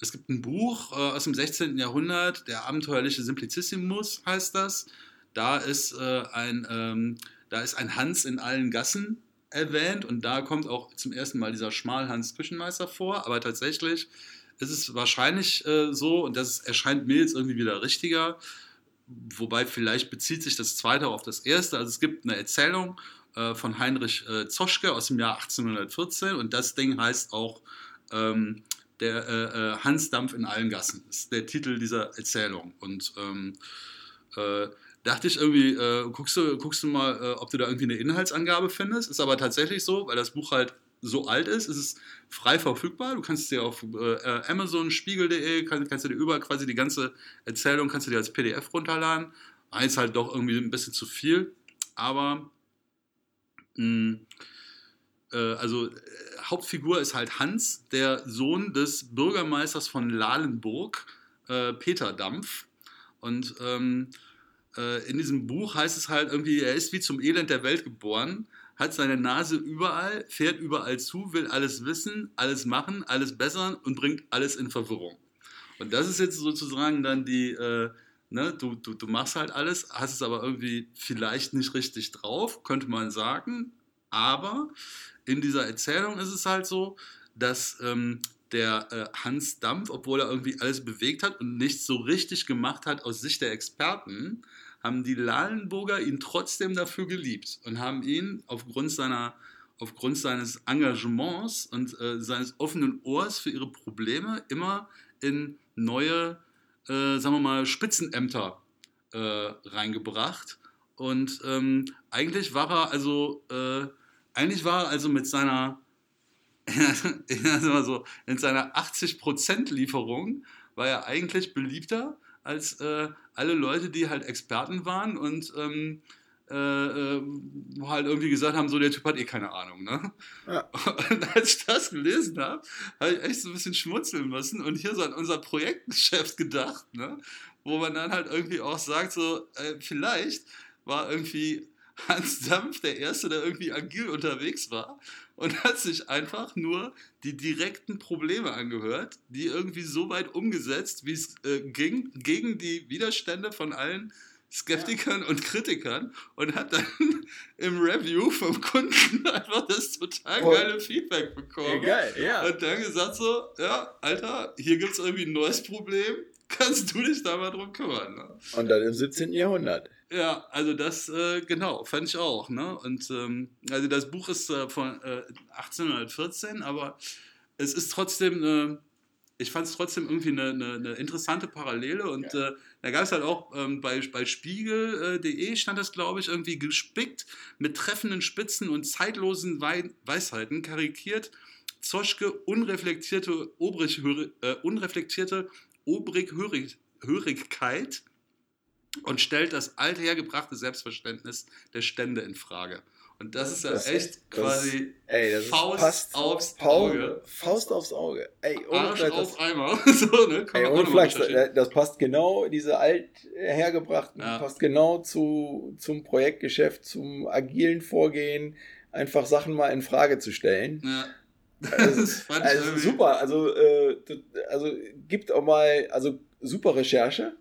es gibt ein Buch aus dem 16. Jahrhundert, der abenteuerliche Simplicissimus heißt das. Da ist, äh, ein, ähm, da ist ein Hans in allen Gassen erwähnt und da kommt auch zum ersten Mal dieser Schmalhans Küchenmeister vor, aber tatsächlich ist es wahrscheinlich äh, so und das erscheint mir jetzt irgendwie wieder richtiger, wobei vielleicht bezieht sich das zweite auf das erste. Also es gibt eine Erzählung äh, von Heinrich äh, Zoschke aus dem Jahr 1814 und das Ding heißt auch ähm, der äh, äh, Hans Dampf in allen Gassen, das ist der Titel dieser Erzählung und ähm, äh, dachte ich irgendwie, äh, guckst, du, guckst du mal, ob du da irgendwie eine Inhaltsangabe findest. Ist aber tatsächlich so, weil das Buch halt so alt ist, ist es frei verfügbar. Du kannst es dir auf äh, Amazon, Spiegel.de, kann, kannst du dir überall quasi die ganze Erzählung, kannst du dir als PDF runterladen. Eins halt doch irgendwie ein bisschen zu viel, aber mh, hm, äh, also äh, Hauptfigur ist halt Hans, der Sohn des Bürgermeisters von Lahlenburg, äh, Peter Dampf. Und ähm, äh, in diesem Buch heißt es halt irgendwie, er ist wie zum Elend der Welt geboren, hat seine Nase überall, fährt überall zu, will alles wissen, alles machen, alles bessern und bringt alles in Verwirrung. Und das ist jetzt sozusagen dann die, äh, ne, du, du, du machst halt alles, hast es aber irgendwie vielleicht nicht richtig drauf, könnte man sagen. Aber in dieser Erzählung ist es halt so, dass ähm, der äh, Hans Dampf, obwohl er irgendwie alles bewegt hat und nichts so richtig gemacht hat aus Sicht der Experten, haben die Lallenburger ihn trotzdem dafür geliebt und haben ihn aufgrund seiner aufgrund seines Engagements und äh, seines offenen Ohrs für ihre Probleme immer in neue, äh, sagen wir mal, Spitzenämter äh, reingebracht. Und ähm, eigentlich war er also, äh, eigentlich war er also mit seiner, (laughs) so, in seiner 80% Lieferung war er eigentlich beliebter als äh, alle Leute, die halt Experten waren und ähm, äh, äh, halt irgendwie gesagt haben, so der Typ hat eh keine Ahnung. Ne? Ja. Und als ich das gelesen habe, habe ich echt so ein bisschen schmunzeln müssen und hier so an unser Projektgeschäft gedacht, ne? wo man dann halt irgendwie auch sagt, so äh, vielleicht war irgendwie Hans Dampf der Erste, der irgendwie agil unterwegs war und hat sich einfach nur die direkten Probleme angehört, die irgendwie so weit umgesetzt, wie es äh, ging, gegen die Widerstände von allen Skeptikern ja. und Kritikern und hat dann (laughs) im Review vom Kunden (laughs) einfach das total geile Feedback bekommen. Geil, ja. Und dann gesagt so, ja, Alter, hier gibt es irgendwie ein neues Problem, (laughs) kannst du dich da mal drum kümmern. Ne? Und dann im 17. Jahrhundert. Ja, also das, äh, genau, fand ich auch. Ne? Und ähm, also das Buch ist äh, von äh, 1814, aber es ist trotzdem, äh, ich fand es trotzdem irgendwie eine, eine, eine, interessante Parallele. Und ja. Äh, da gab es halt auch ähm, bei, bei Spiegel.de stand das, glaube ich, irgendwie gespickt mit treffenden Spitzen und zeitlosen Wei Weisheiten, karikiert. Zoschke unreflektierte, äh, unreflektierte Obrighörigkeit und stellt das althergebrachte Selbstverständnis der Stände in Frage. Und das ist ja das echt ist, quasi ey, Faust aufs Auge. Faust aufs Auge. Ey, ohne Arsch das, auf Eimer. (laughs) so, ne? ey, ohne Flachs, das passt genau, diese althergebrachten, ja. passt genau zu, zum Projektgeschäft, zum agilen Vorgehen, einfach Sachen mal in Frage zu stellen. Ja. Also, (laughs) also super, also, äh, also gibt auch mal, also super Recherche.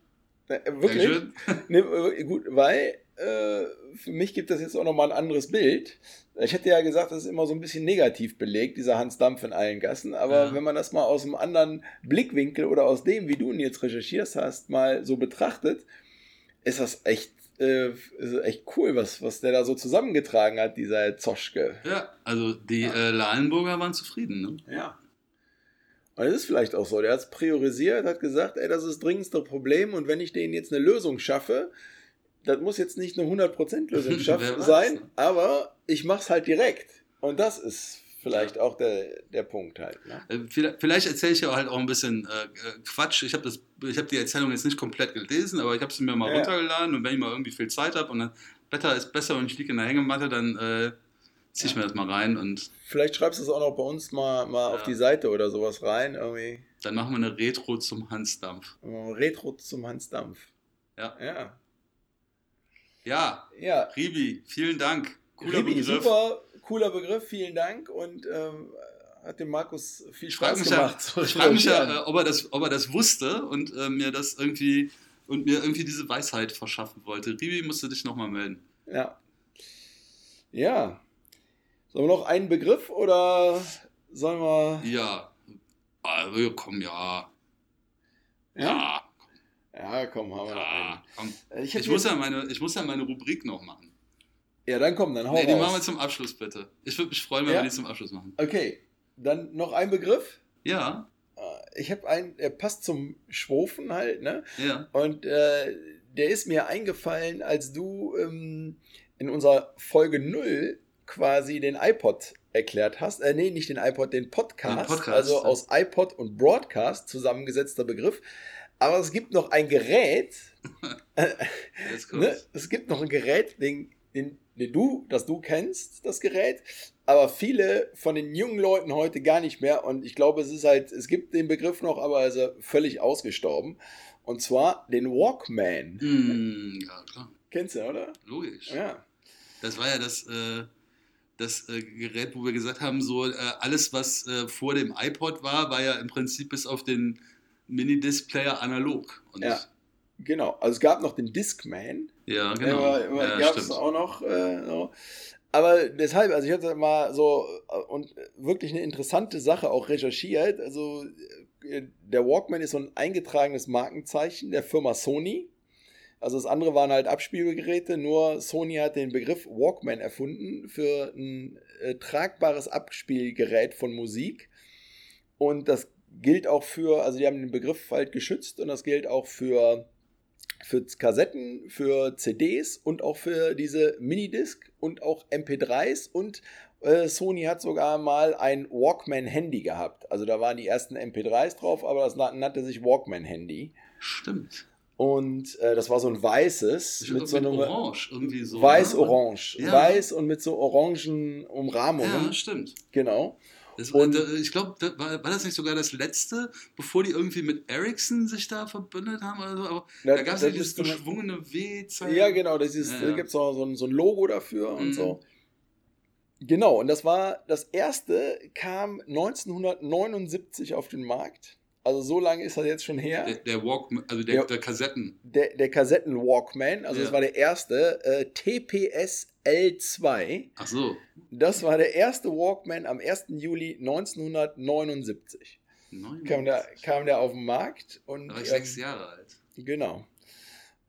Äh, wirklich? (laughs) ne, äh, gut, weil äh, für mich gibt das jetzt auch nochmal ein anderes Bild. Ich hätte ja gesagt, das ist immer so ein bisschen negativ belegt, dieser Hans Dampf in allen Gassen. Aber ja. wenn man das mal aus einem anderen Blickwinkel oder aus dem, wie du ihn jetzt recherchierst hast, mal so betrachtet, ist das echt, äh, echt cool, was, was der da so zusammengetragen hat, dieser Zoschke. Ja, also die ja. Äh, Lahlenburger waren zufrieden. Ne? Ja. Und es ist vielleicht auch so. Der hat es priorisiert, hat gesagt, ey, das ist das dringendste Problem und wenn ich denen jetzt eine Lösung schaffe, das muss jetzt nicht eine 100% Lösung schaffen sein, aber ich mache es halt direkt. Und das ist vielleicht ja. auch der, der Punkt halt. Ne? Äh, vielleicht erzähle ich ja halt auch ein bisschen äh, Quatsch. Ich habe hab die Erzählung jetzt nicht komplett gelesen, aber ich habe sie mir mal ja. runtergeladen und wenn ich mal irgendwie viel Zeit habe und das Wetter ist besser und ich liege in der Hängematte, dann äh, ziehe ich mir das mal rein und. Vielleicht schreibst du es auch noch bei uns mal, mal ja. auf die Seite oder sowas rein. Irgendwie. Dann machen wir eine Retro zum Hansdampf. Retro zum Hansdampf. Ja. Ja. Ja. Ja. Ribi, vielen Dank. Cooler Ribi, Begriff. super cooler Begriff, vielen Dank und ähm, hat dem Markus viel Spaß gemacht. Ja, (laughs) ich frage mich ja, äh, ob, er das, ob er das wusste und äh, mir das irgendwie und mir irgendwie diese Weisheit verschaffen wollte. Ribi, musst du dich nochmal melden. Ja. Ja. Sollen wir noch einen Begriff oder sollen wir. Ja. Also, komm, ja. Ja. Ja, komm, haben wir ja, noch einen. Äh, ich, ich muss ja meine, ich muss ja meine Rubrik noch machen. Ja, dann komm, dann hau nee, die machen wir zum Abschluss bitte. Ich würde mich freuen, wenn ja? wir die zum Abschluss machen. Okay, dann noch ein Begriff. Ja. Äh, ich habe einen, der passt zum Schwofen halt, ne? Ja. Und äh, der ist mir eingefallen, als du ähm, in unserer Folge 0 quasi den iPod erklärt hast. Äh, nee, nicht den iPod, den Podcast. Den Podcast also ja. aus iPod und Broadcast zusammengesetzter Begriff. Aber es gibt noch ein Gerät. (laughs) äh, ne? Es gibt noch ein Gerät, den, den, den du, das du kennst, das Gerät. Aber viele von den jungen Leuten heute gar nicht mehr. Und ich glaube, es ist halt, es gibt den Begriff noch, aber er ist völlig ausgestorben. Und zwar den Walkman. Mm, ja, klar. Kennst du, oder? Logisch. Ja. Das war ja das. Äh das äh, Gerät, wo wir gesagt haben, so äh, alles, was äh, vor dem iPod war, war ja im Prinzip bis auf den Mini-Displayer analog. Und ja, genau. Also es gab noch den Discman. Ja, genau. Aber, ja, gab es auch noch. Äh, so. Aber deshalb, also ich hatte mal so äh, und wirklich eine interessante Sache auch recherchiert. Also äh, der Walkman ist so ein eingetragenes Markenzeichen der Firma Sony. Also das andere waren halt Abspielgeräte, nur Sony hat den Begriff Walkman erfunden für ein äh, tragbares Abspielgerät von Musik. Und das gilt auch für, also die haben den Begriff halt geschützt und das gilt auch für, für Kassetten, für CDs und auch für diese Minidisc und auch MP3s und äh, Sony hat sogar mal ein Walkman-Handy gehabt. Also da waren die ersten MP3s drauf, aber das nannte sich Walkman-Handy. Stimmt. Und äh, das war so ein weißes. Mit so einem Orange, irgendwie so. Weiß-Orange. Ja. Weiß und mit so orangen Umrahmungen. Ja, stimmt. Genau. Das, und, ich glaube, war, war, das nicht sogar das letzte, bevor die irgendwie mit Ericsson sich da verbündet haben oder so? Aber ja, da gab es ja dieses geschwungene W-Zeichen. Ja, genau, das ist, ja, ja. da gibt es so, so, so, ein Logo dafür mhm. und so. Genau, und das war, das erste kam 1979 auf den Markt. Also so lange ist das jetzt schon her. Der, der Walkman, also der, der, der Kassetten. Der, der Kassetten-Walkman, also ja. das war der erste, äh, TPS L2. Ach so. Das war der erste Walkman am 1. Juli 1979. 79. Kam der, kam der auf den Markt und. Da war ich ähm, sechs Jahre alt. Genau.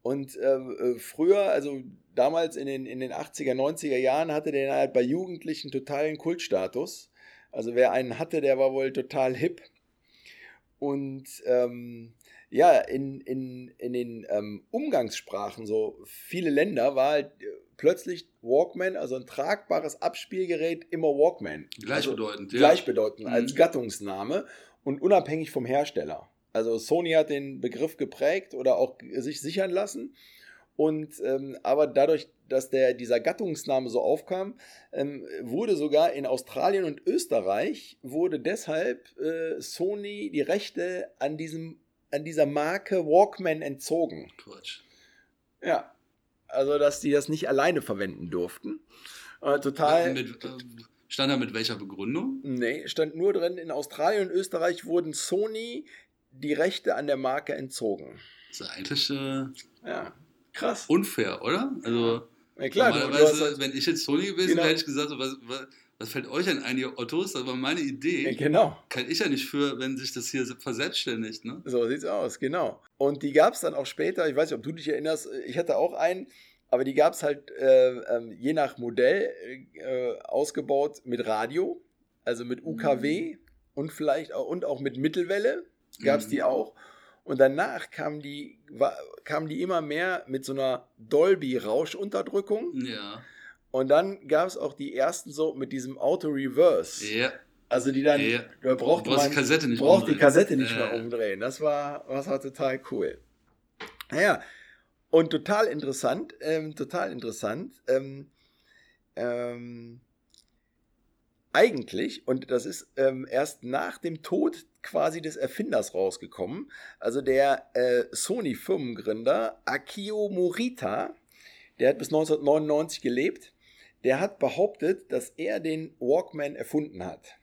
Und ähm, äh, früher, also damals in den, in den 80er, 90er Jahren, hatte der halt bei Jugendlichen totalen Kultstatus. Also wer einen hatte, der war wohl total hip. Und ähm, ja, in, in, in den ähm, Umgangssprachen, so viele Länder, war halt äh, plötzlich Walkman, also ein tragbares Abspielgerät, immer Walkman. Gleichbedeutend, also, ja. Gleichbedeutend mhm. als Gattungsname und unabhängig vom Hersteller. Also Sony hat den Begriff geprägt oder auch sich sichern lassen. Und ähm, aber dadurch, dass der, dieser Gattungsname so aufkam, ähm, wurde sogar in Australien und Österreich wurde deshalb äh, Sony die Rechte an diesem an dieser Marke Walkman entzogen. Quatsch. Ja. Also, dass die das nicht alleine verwenden durften. Äh, total. Mit, äh, stand da mit welcher Begründung? Nee, stand nur drin, in Australien und Österreich wurden Sony die Rechte an der Marke entzogen. Das ist eigentlich äh, ja, krass. unfair, oder? Also, ja, klar, normalerweise, halt, wenn ich jetzt Sony gewesen genau. wäre, hätte ich gesagt, was, was, was fällt euch an einige Ottos? Das war meine Idee. Ja, genau. Kann ich ja nicht für, wenn sich das hier verselbstständigt. Ne? So sieht's aus, genau. Und die gab es dann auch später, ich weiß nicht, ob du dich erinnerst, ich hatte auch einen, aber die gab es halt äh, äh, je nach Modell äh, ausgebaut mit Radio, also mit UKW mhm. und vielleicht auch, und auch mit Mittelwelle gab es mhm. die auch. Und danach kamen die, war, kamen die immer mehr mit so einer Dolby-Rauschunterdrückung. Ja. Und dann gab es auch die ersten so mit diesem Auto-Reverse. Ja. Also die dann, ja. da braucht man, die Kassette nicht braucht die Kassette nicht mehr umdrehen. Das war, das war total cool. Naja, und total interessant, ähm, total interessant. Ähm, ähm, eigentlich, und das ist ähm, erst nach dem Tod quasi des Erfinders rausgekommen, also der äh, Sony-Firmengründer Akio Morita, der hat bis 1999 gelebt, der hat behauptet, dass er den Walkman erfunden hat.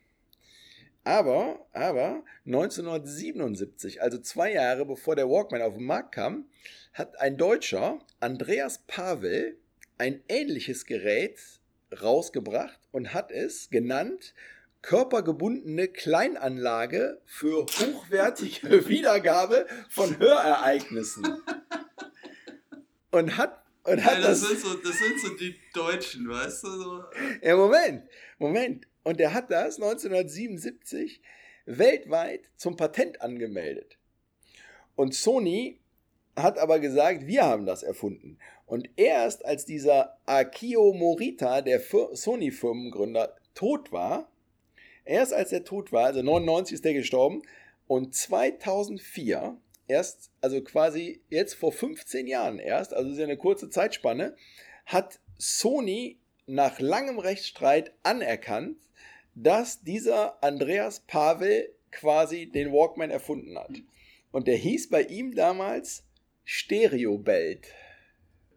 Aber, aber 1977, also zwei Jahre bevor der Walkman auf den Markt kam, hat ein Deutscher, Andreas Pavel, ein ähnliches Gerät rausgebracht und hat es genannt körpergebundene Kleinanlage für hochwertige (laughs) Wiedergabe von Hörereignissen. (laughs) Und hat und hat ja, das, das, sind so, das sind so die Deutschen, weißt du? So. Ja, Moment, Moment. Und er hat das 1977 weltweit zum Patent angemeldet. Und Sony hat aber gesagt, wir haben das erfunden. Und erst als dieser Akio Morita, der Sony-Firmengründer, tot war, erst als er tot war, also 99 ist der gestorben, und 2004, erst, also quasi jetzt vor 15 Jahren erst, also ist ja eine kurze Zeitspanne, hat Sony nach langem Rechtsstreit anerkannt, dass dieser Andreas Pavel quasi den Walkman erfunden hat. Und der hieß bei ihm damals Stereobelt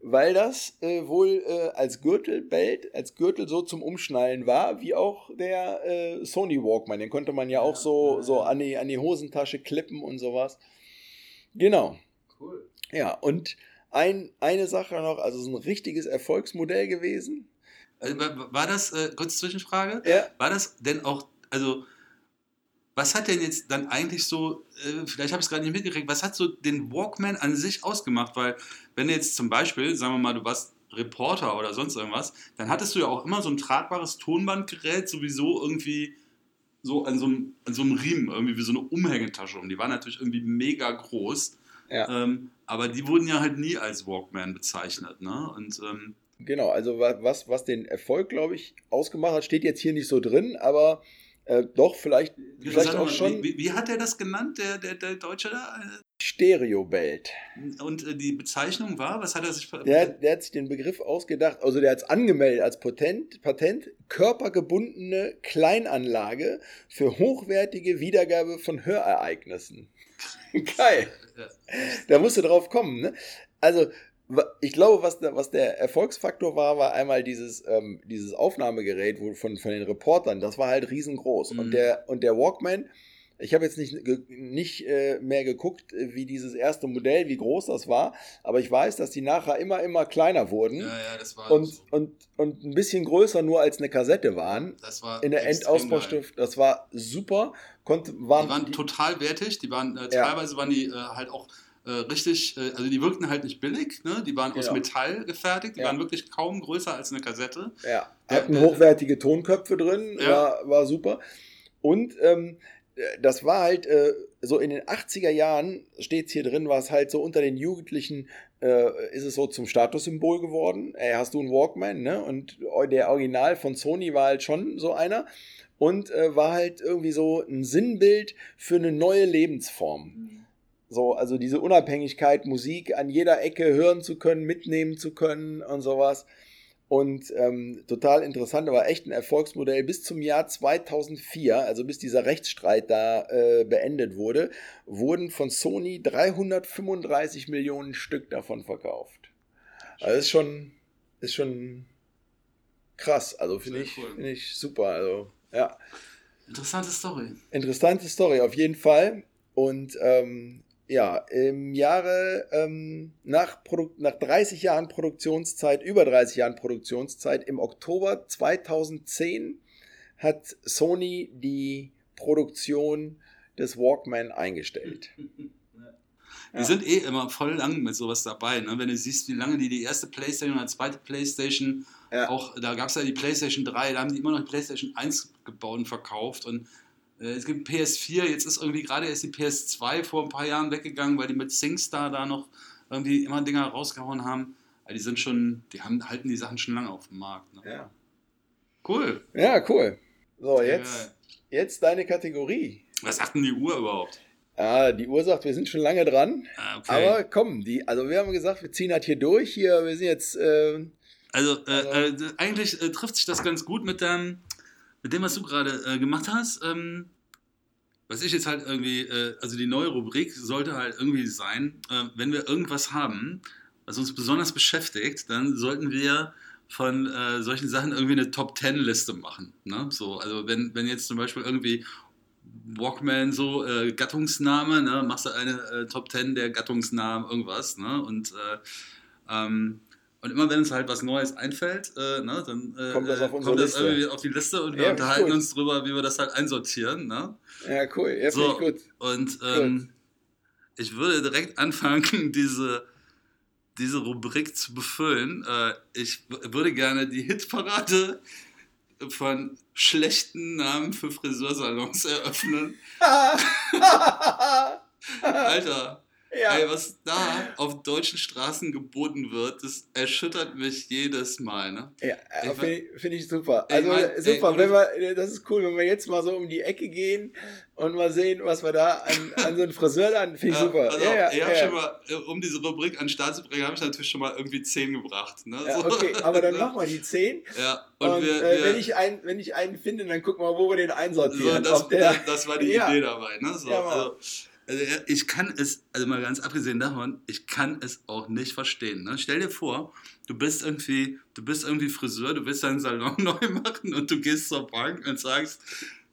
weil das äh, wohl äh, als Gürtelbelt, als Gürtel so zum Umschnallen war, wie auch der äh, Sony Walkman. Den konnte man ja auch so, so an, die, an die Hosentasche klippen und sowas. Genau. Cool. Ja, und ein, eine Sache noch, also so ein richtiges Erfolgsmodell gewesen. Also, war das, äh, kurze Zwischenfrage, ja. war das denn auch, also was hat denn jetzt dann eigentlich so, äh, vielleicht habe ich es gerade nicht mitgekriegt, was hat so den Walkman an sich ausgemacht? Weil, wenn jetzt zum Beispiel, sagen wir mal, du warst Reporter oder sonst irgendwas, dann hattest du ja auch immer so ein tragbares Tonbandgerät sowieso irgendwie so an so einem, an so einem Riemen, irgendwie wie so eine Umhängetasche um. Die waren natürlich irgendwie mega groß. Ja. Ähm, aber die wurden ja halt nie als Walkman bezeichnet. Ne? Und, ähm, genau, also was, was den Erfolg, glaube ich, ausgemacht hat, steht jetzt hier nicht so drin, aber äh, doch, vielleicht, vielleicht auch schon. Wie, wie, hat er das genannt, der, der, der Deutsche da? Stereobelt. Und äh, die Bezeichnung war, was hat er sich der, der hat sich den Begriff ausgedacht, also der hat es angemeldet als Patent, Patent, körpergebundene Kleinanlage für hochwertige Wiedergabe von Hörereignissen. (laughs) Geil. Da musst du drauf kommen, ne? Also, ich glaube, was der, was der Erfolgsfaktor war, war einmal dieses, ähm, dieses Aufnahmegerät wo, von, von den Reportern. Das war halt riesengroß. Mhm. Und, der, und der Walkman, ich habe jetzt nicht, nicht äh, mehr geguckt, wie dieses erste Modell, wie groß das war, aber ich weiß, dass die nachher immer, immer kleiner wurden. Ja, ja, das war und, so. und, und ein bisschen größer nur als eine Kassette waren. Das war in der Endausbaustift. Das war super. Konnte, waren, die waren die, total wertig. Die waren, äh, teilweise ja. waren die äh, halt auch äh, richtig, äh, also die wirkten halt nicht billig, ne? die waren aus Ja. Metall gefertigt, die Ja. waren wirklich kaum größer als eine Kassette. Ja, Ja, hatten äh, hochwertige Tonköpfe drin, Ja. war, war super. Und ähm, das war halt äh, so in den 80er Jahren, steht hier drin, war es halt so unter den Jugendlichen, äh, ist es so zum Statussymbol geworden. Ey, hast du einen Walkman, ne? Und der Original von Sony war halt schon so einer. Und äh, war halt irgendwie so ein Sinnbild für eine neue Lebensform. So, also diese Unabhängigkeit, Musik an jeder Ecke hören zu können, mitnehmen zu können und sowas. Und ähm, total interessant, aber echt ein Erfolgsmodell bis zum Jahr 2004, also bis dieser Rechtsstreit da äh, beendet wurde, wurden von Sony 335 Millionen Stück davon verkauft. Also ist schon, ist schon krass. Also finde ich, cool. finde ich super. Also ja. Interessante Story. Interessante Story, auf jeden Fall. Und ähm, ja, im Jahre ähm, nach, nach 30 Jahren Produktionszeit, über 30 Jahren Produktionszeit, im Oktober 2010 hat Sony die Produktion des Walkman eingestellt. (laughs) Die Ja. sind eh immer voll lang mit sowas dabei. Ne? Wenn du siehst, wie lange die die erste Playstation oder zweite Playstation, Ja. auch da gab es ja die Playstation 3, da haben die immer noch die Playstation 1 gebaut und verkauft. Und es gibt PS4, jetzt ist irgendwie gerade erst die PS2 vor ein paar Jahren weggegangen, weil die mit SingStar da noch irgendwie immer Dinger rausgehauen haben. Also die sind schon, die haben, halten die Sachen schon lange auf dem Markt. Ne? Ja. Cool. ja, cool. So, jetzt, geil. jetzt deine Kategorie. Was sagt denn die Uhr überhaupt? Ah, die Uhr sagt, wir sind schon lange dran. Ah, okay. Aber komm, die, also wir haben gesagt, wir ziehen halt hier durch. Hier, wir sind jetzt. Äh, Also, äh, Also- äh, eigentlich äh, trifft sich das ganz gut mit, deinem, mit dem, was du gerade äh, gemacht hast. Ähm, was ich jetzt halt irgendwie, äh, also die neue Rubrik sollte halt irgendwie sein, äh, wenn wir irgendwas haben, was uns besonders beschäftigt, dann sollten wir von äh, solchen Sachen irgendwie eine Top-10-Liste machen. Ne? So, also wenn, wenn jetzt zum Beispiel irgendwie Walkman so äh, Gattungsname, ne? machst du eine äh, Top 10 der Gattungsnamen irgendwas, ne? Und äh, ähm, und immer wenn uns halt was Neues einfällt, äh, ne, dann äh, Kommt das auf kommt das irgendwie auf die Liste und wir Ja, unterhalten gut. uns drüber, wie wir das halt einsortieren. Ne? ja, cool. Ja, finde So. ich gut. Und ähm, ich würde direkt (laughs) anfangen, diese, diese Rubrik zu befüllen. Äh, ich würde gerne die Hitparade von schlechten Namen für Friseursalons eröffnen. (laughs) Alter, ja. ey, was da auf deutschen Straßen geboten wird, das erschüttert mich jedes Mal. Ne? Ja, Ich finde ich, find ich super. Ich Also mein, ey, super, und- wenn wir, das ist cool, wenn wir jetzt mal so um die Ecke gehen und mal sehen, was wir da an, (laughs) an so einen Friseurladen, finde ich Ja, super. Also, ja, ja, ich ja, hab ja. schon mal, äh, um diese Rubrik an den Start zu bringen, habe ich natürlich schon mal irgendwie 10 gebracht. Ne? Ja, So. okay, aber dann machen wir die (laughs) 10 Ja, und, und, wir, äh, wir, wenn, ich einen, wenn ich einen finde, dann gucken wir, wo wir den so, einsortieren. das, Ob der, das, das war die. Idee dabei. Ne? So, also, also, ich kann es, also mal ganz abgesehen davon, ich kann es auch nicht verstehen. Ne? Stell dir vor, du bist irgendwie, du bist irgendwie Friseur, du willst deinen Salon (laughs) neu machen und du gehst zur Bank und sagst,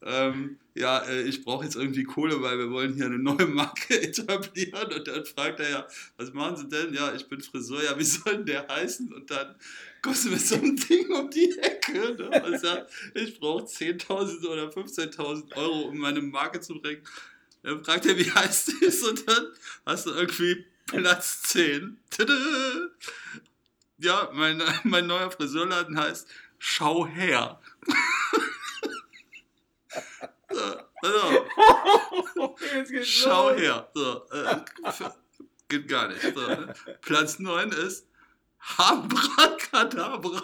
ähm, ja, äh, ich brauche jetzt irgendwie Kohle, weil wir wollen hier eine neue Marke (laughs) etablieren. Und dann fragt er ja, was machen Sie denn? Ja, ich bin Friseur. Ja, wie soll denn der heißen? Und dann kommst du mit so einem Ding um die Ecke ne? und sagt, ich brauche 10.000 oder 15.000 Euro, um meine Marke zu bringen. Dann fragt er, wie heißt es? (laughs) Und dann hast du irgendwie Platz 10. Tada! Ja, mein, mein neuer Friseurladen heißt Schau her. (laughs) so, also, schau (laughs) los. her. So, äh, geht gar nicht. So, ne? Platz 9 ist Abracadabra.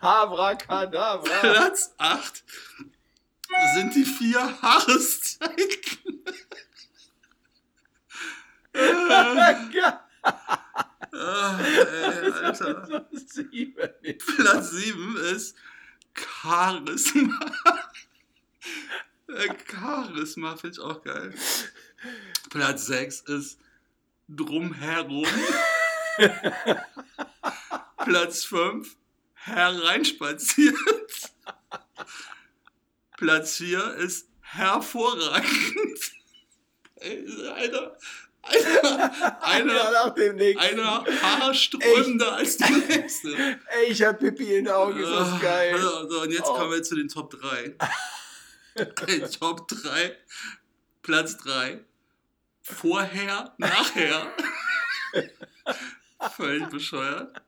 Abracadabra. Platz 8 sind die vier Haareszeiten. Ja, Ah, ey, Alter. sieben. Platz 7 ist Charisma. Äh, Charisma finde ich auch geil. Platz 6 ist Drumherum. Platz 5 Hereinspaziert. Platz 4 ist hervorragend. (laughs) Alter, einer, Einer einer, haarströmender als der nächste. (laughs) Ey, ich hab Pipi in den Augen, ist das geil. So, und jetzt Oh. kommen wir zu den Top 3. (laughs) Top 3. Platz 3. Vorher, nachher. Völlig bescheuert.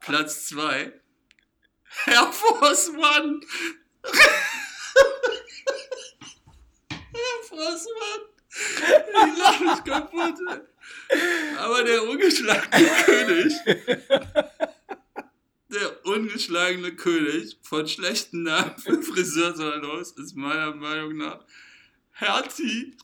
Platz 2. Air Force One. Force One. Ich lache mich kaputt. Aber der ungeschlagene König. Der ungeschlagene König von schlechten Namen für Friseursalons ist meiner Meinung nach Hertie.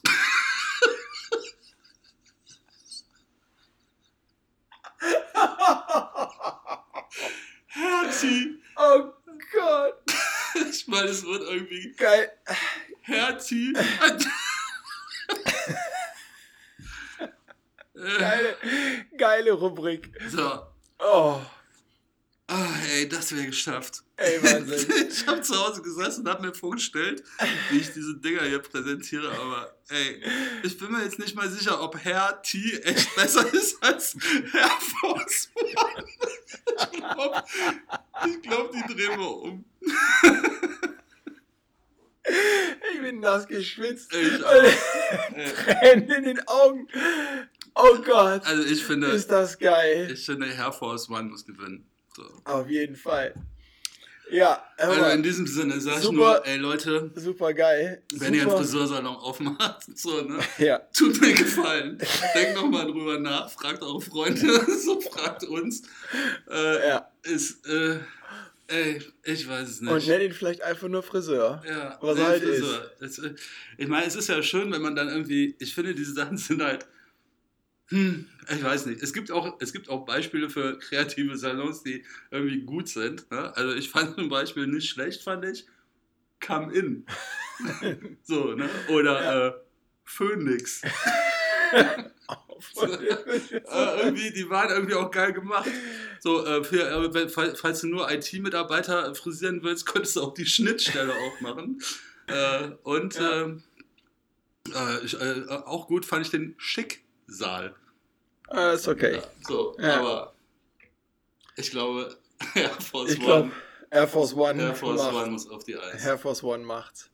Hertie. Oh Gott. Ich meine, es wird irgendwie Geil. Hertie. Geile, geile Rubrik. So. Oh, Ah, ey, das wäre geschafft. ey, Wahnsinn. (laughs) Ich habe zu Hause gesessen und habe mir vorgestellt, wie ich diese Dinger hier präsentiere, aber ey, ich bin mir jetzt nicht mal sicher, ob Herr T echt besser (laughs) ist als Herr One. Ich glaube, ich glaub, die drehen wir um. (laughs) Ich bin nass geschwitzt. Ich auch. (laughs) Tränen in den Augen. Oh Gott. Also ich finde, Ist das geil. ich finde, Herr Force One muss gewinnen. So. Auf jeden Fall. Ja, Also in diesem Sinne sag ich Super. nur, ey Leute, super geil. wenn ihr einen Super. Friseursalon aufmacht, (laughs) so, ne? Ja, Tut mir gefallen. Denkt nochmal drüber nach, fragt eure Freunde, (laughs) so fragt uns. Äh, ja. Ist, äh, ey, ich weiß es nicht. Und nenn ihn vielleicht einfach nur Friseur. ja, was halt Friseur. Es, äh, ich meine, es ist ja schön, wenn man dann irgendwie, ich finde, diese Sachen sind halt, hm, ich weiß nicht. Es gibt auch, es gibt auch Beispiele für kreative Salons, die irgendwie gut sind. Ne? Also ich fand zum Beispiel nicht schlecht, fand ich, Come In. (laughs) so, ne? Oder äh, Phoenix. (laughs) (laughs) äh, irgendwie, die waren irgendwie auch geil gemacht. So, äh, für, äh, falls du nur IT-Mitarbeiter frisieren willst, könntest du auch die Schnittstelle auch machen. (laughs) Äh, und Ja. ähm, äh, ich, äh, auch gut fand ich den Schicksaal. Ah, ist okay. So, Ja. aber ich glaube, (laughs) Air Force Ich One, Air Force One. Air Force macht. One muss auf die Eis. Air Force One macht's.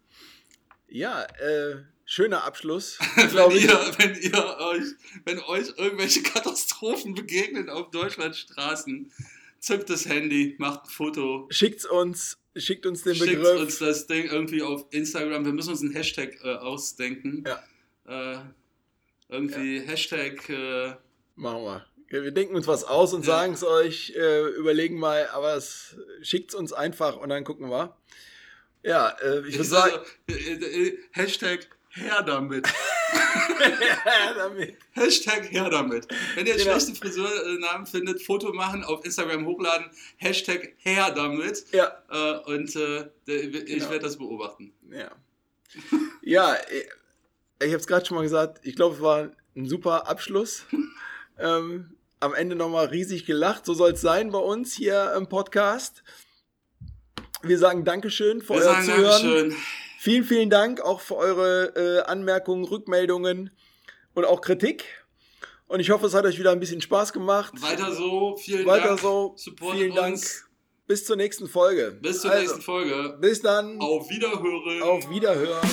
Ja, äh, schöner Abschluss, (laughs) wenn, glaube ich. ihr, wenn ihr euch, wenn euch irgendwelche (laughs) Katastrophen begegnen auf Deutschlands Straßen, zückt das Handy, macht ein Foto, Schickt's uns, schickt uns den schickt Begriff. uns das Ding irgendwie auf Instagram. Wir müssen uns einen Hashtag äh, ausdenken. Ja. Äh, irgendwie Hashtag. Äh, Machen wir. Wir denken uns was aus und Ja. sagen es euch, äh, überlegen mal, aber es schickt's uns einfach und dann gucken wir. Ja, äh, ich würde sagen, also, äh, äh, Hashtag her damit. (laughs) damit. Hashtag her damit. Wenn ihr Genau. schlechte Friseurnamen findet, Foto machen, auf Instagram hochladen, Hashtag her damit. Ja, Äh, und äh, ich Genau. werde das beobachten. ja. Ja, ich, ich habe es gerade schon mal gesagt, ich glaube, es war ein super Abschluss. (laughs) ähm, am Ende nochmal riesig gelacht. So soll es sein bei uns hier im Podcast. Wir sagen Dankeschön für Wir euer sagen Zuhören. Dankeschön. Vielen, vielen Dank auch für eure äh, Anmerkungen, Rückmeldungen und auch Kritik. Und ich hoffe, es hat euch wieder ein bisschen Spaß gemacht. Weiter so. Vielen Weiter Dank. so. Supportet vielen Dank. uns. Bis zur nächsten Folge. Bis zur Also, nächsten Folge. Bis dann. Auf Wiederhören. Auf Wiederhören.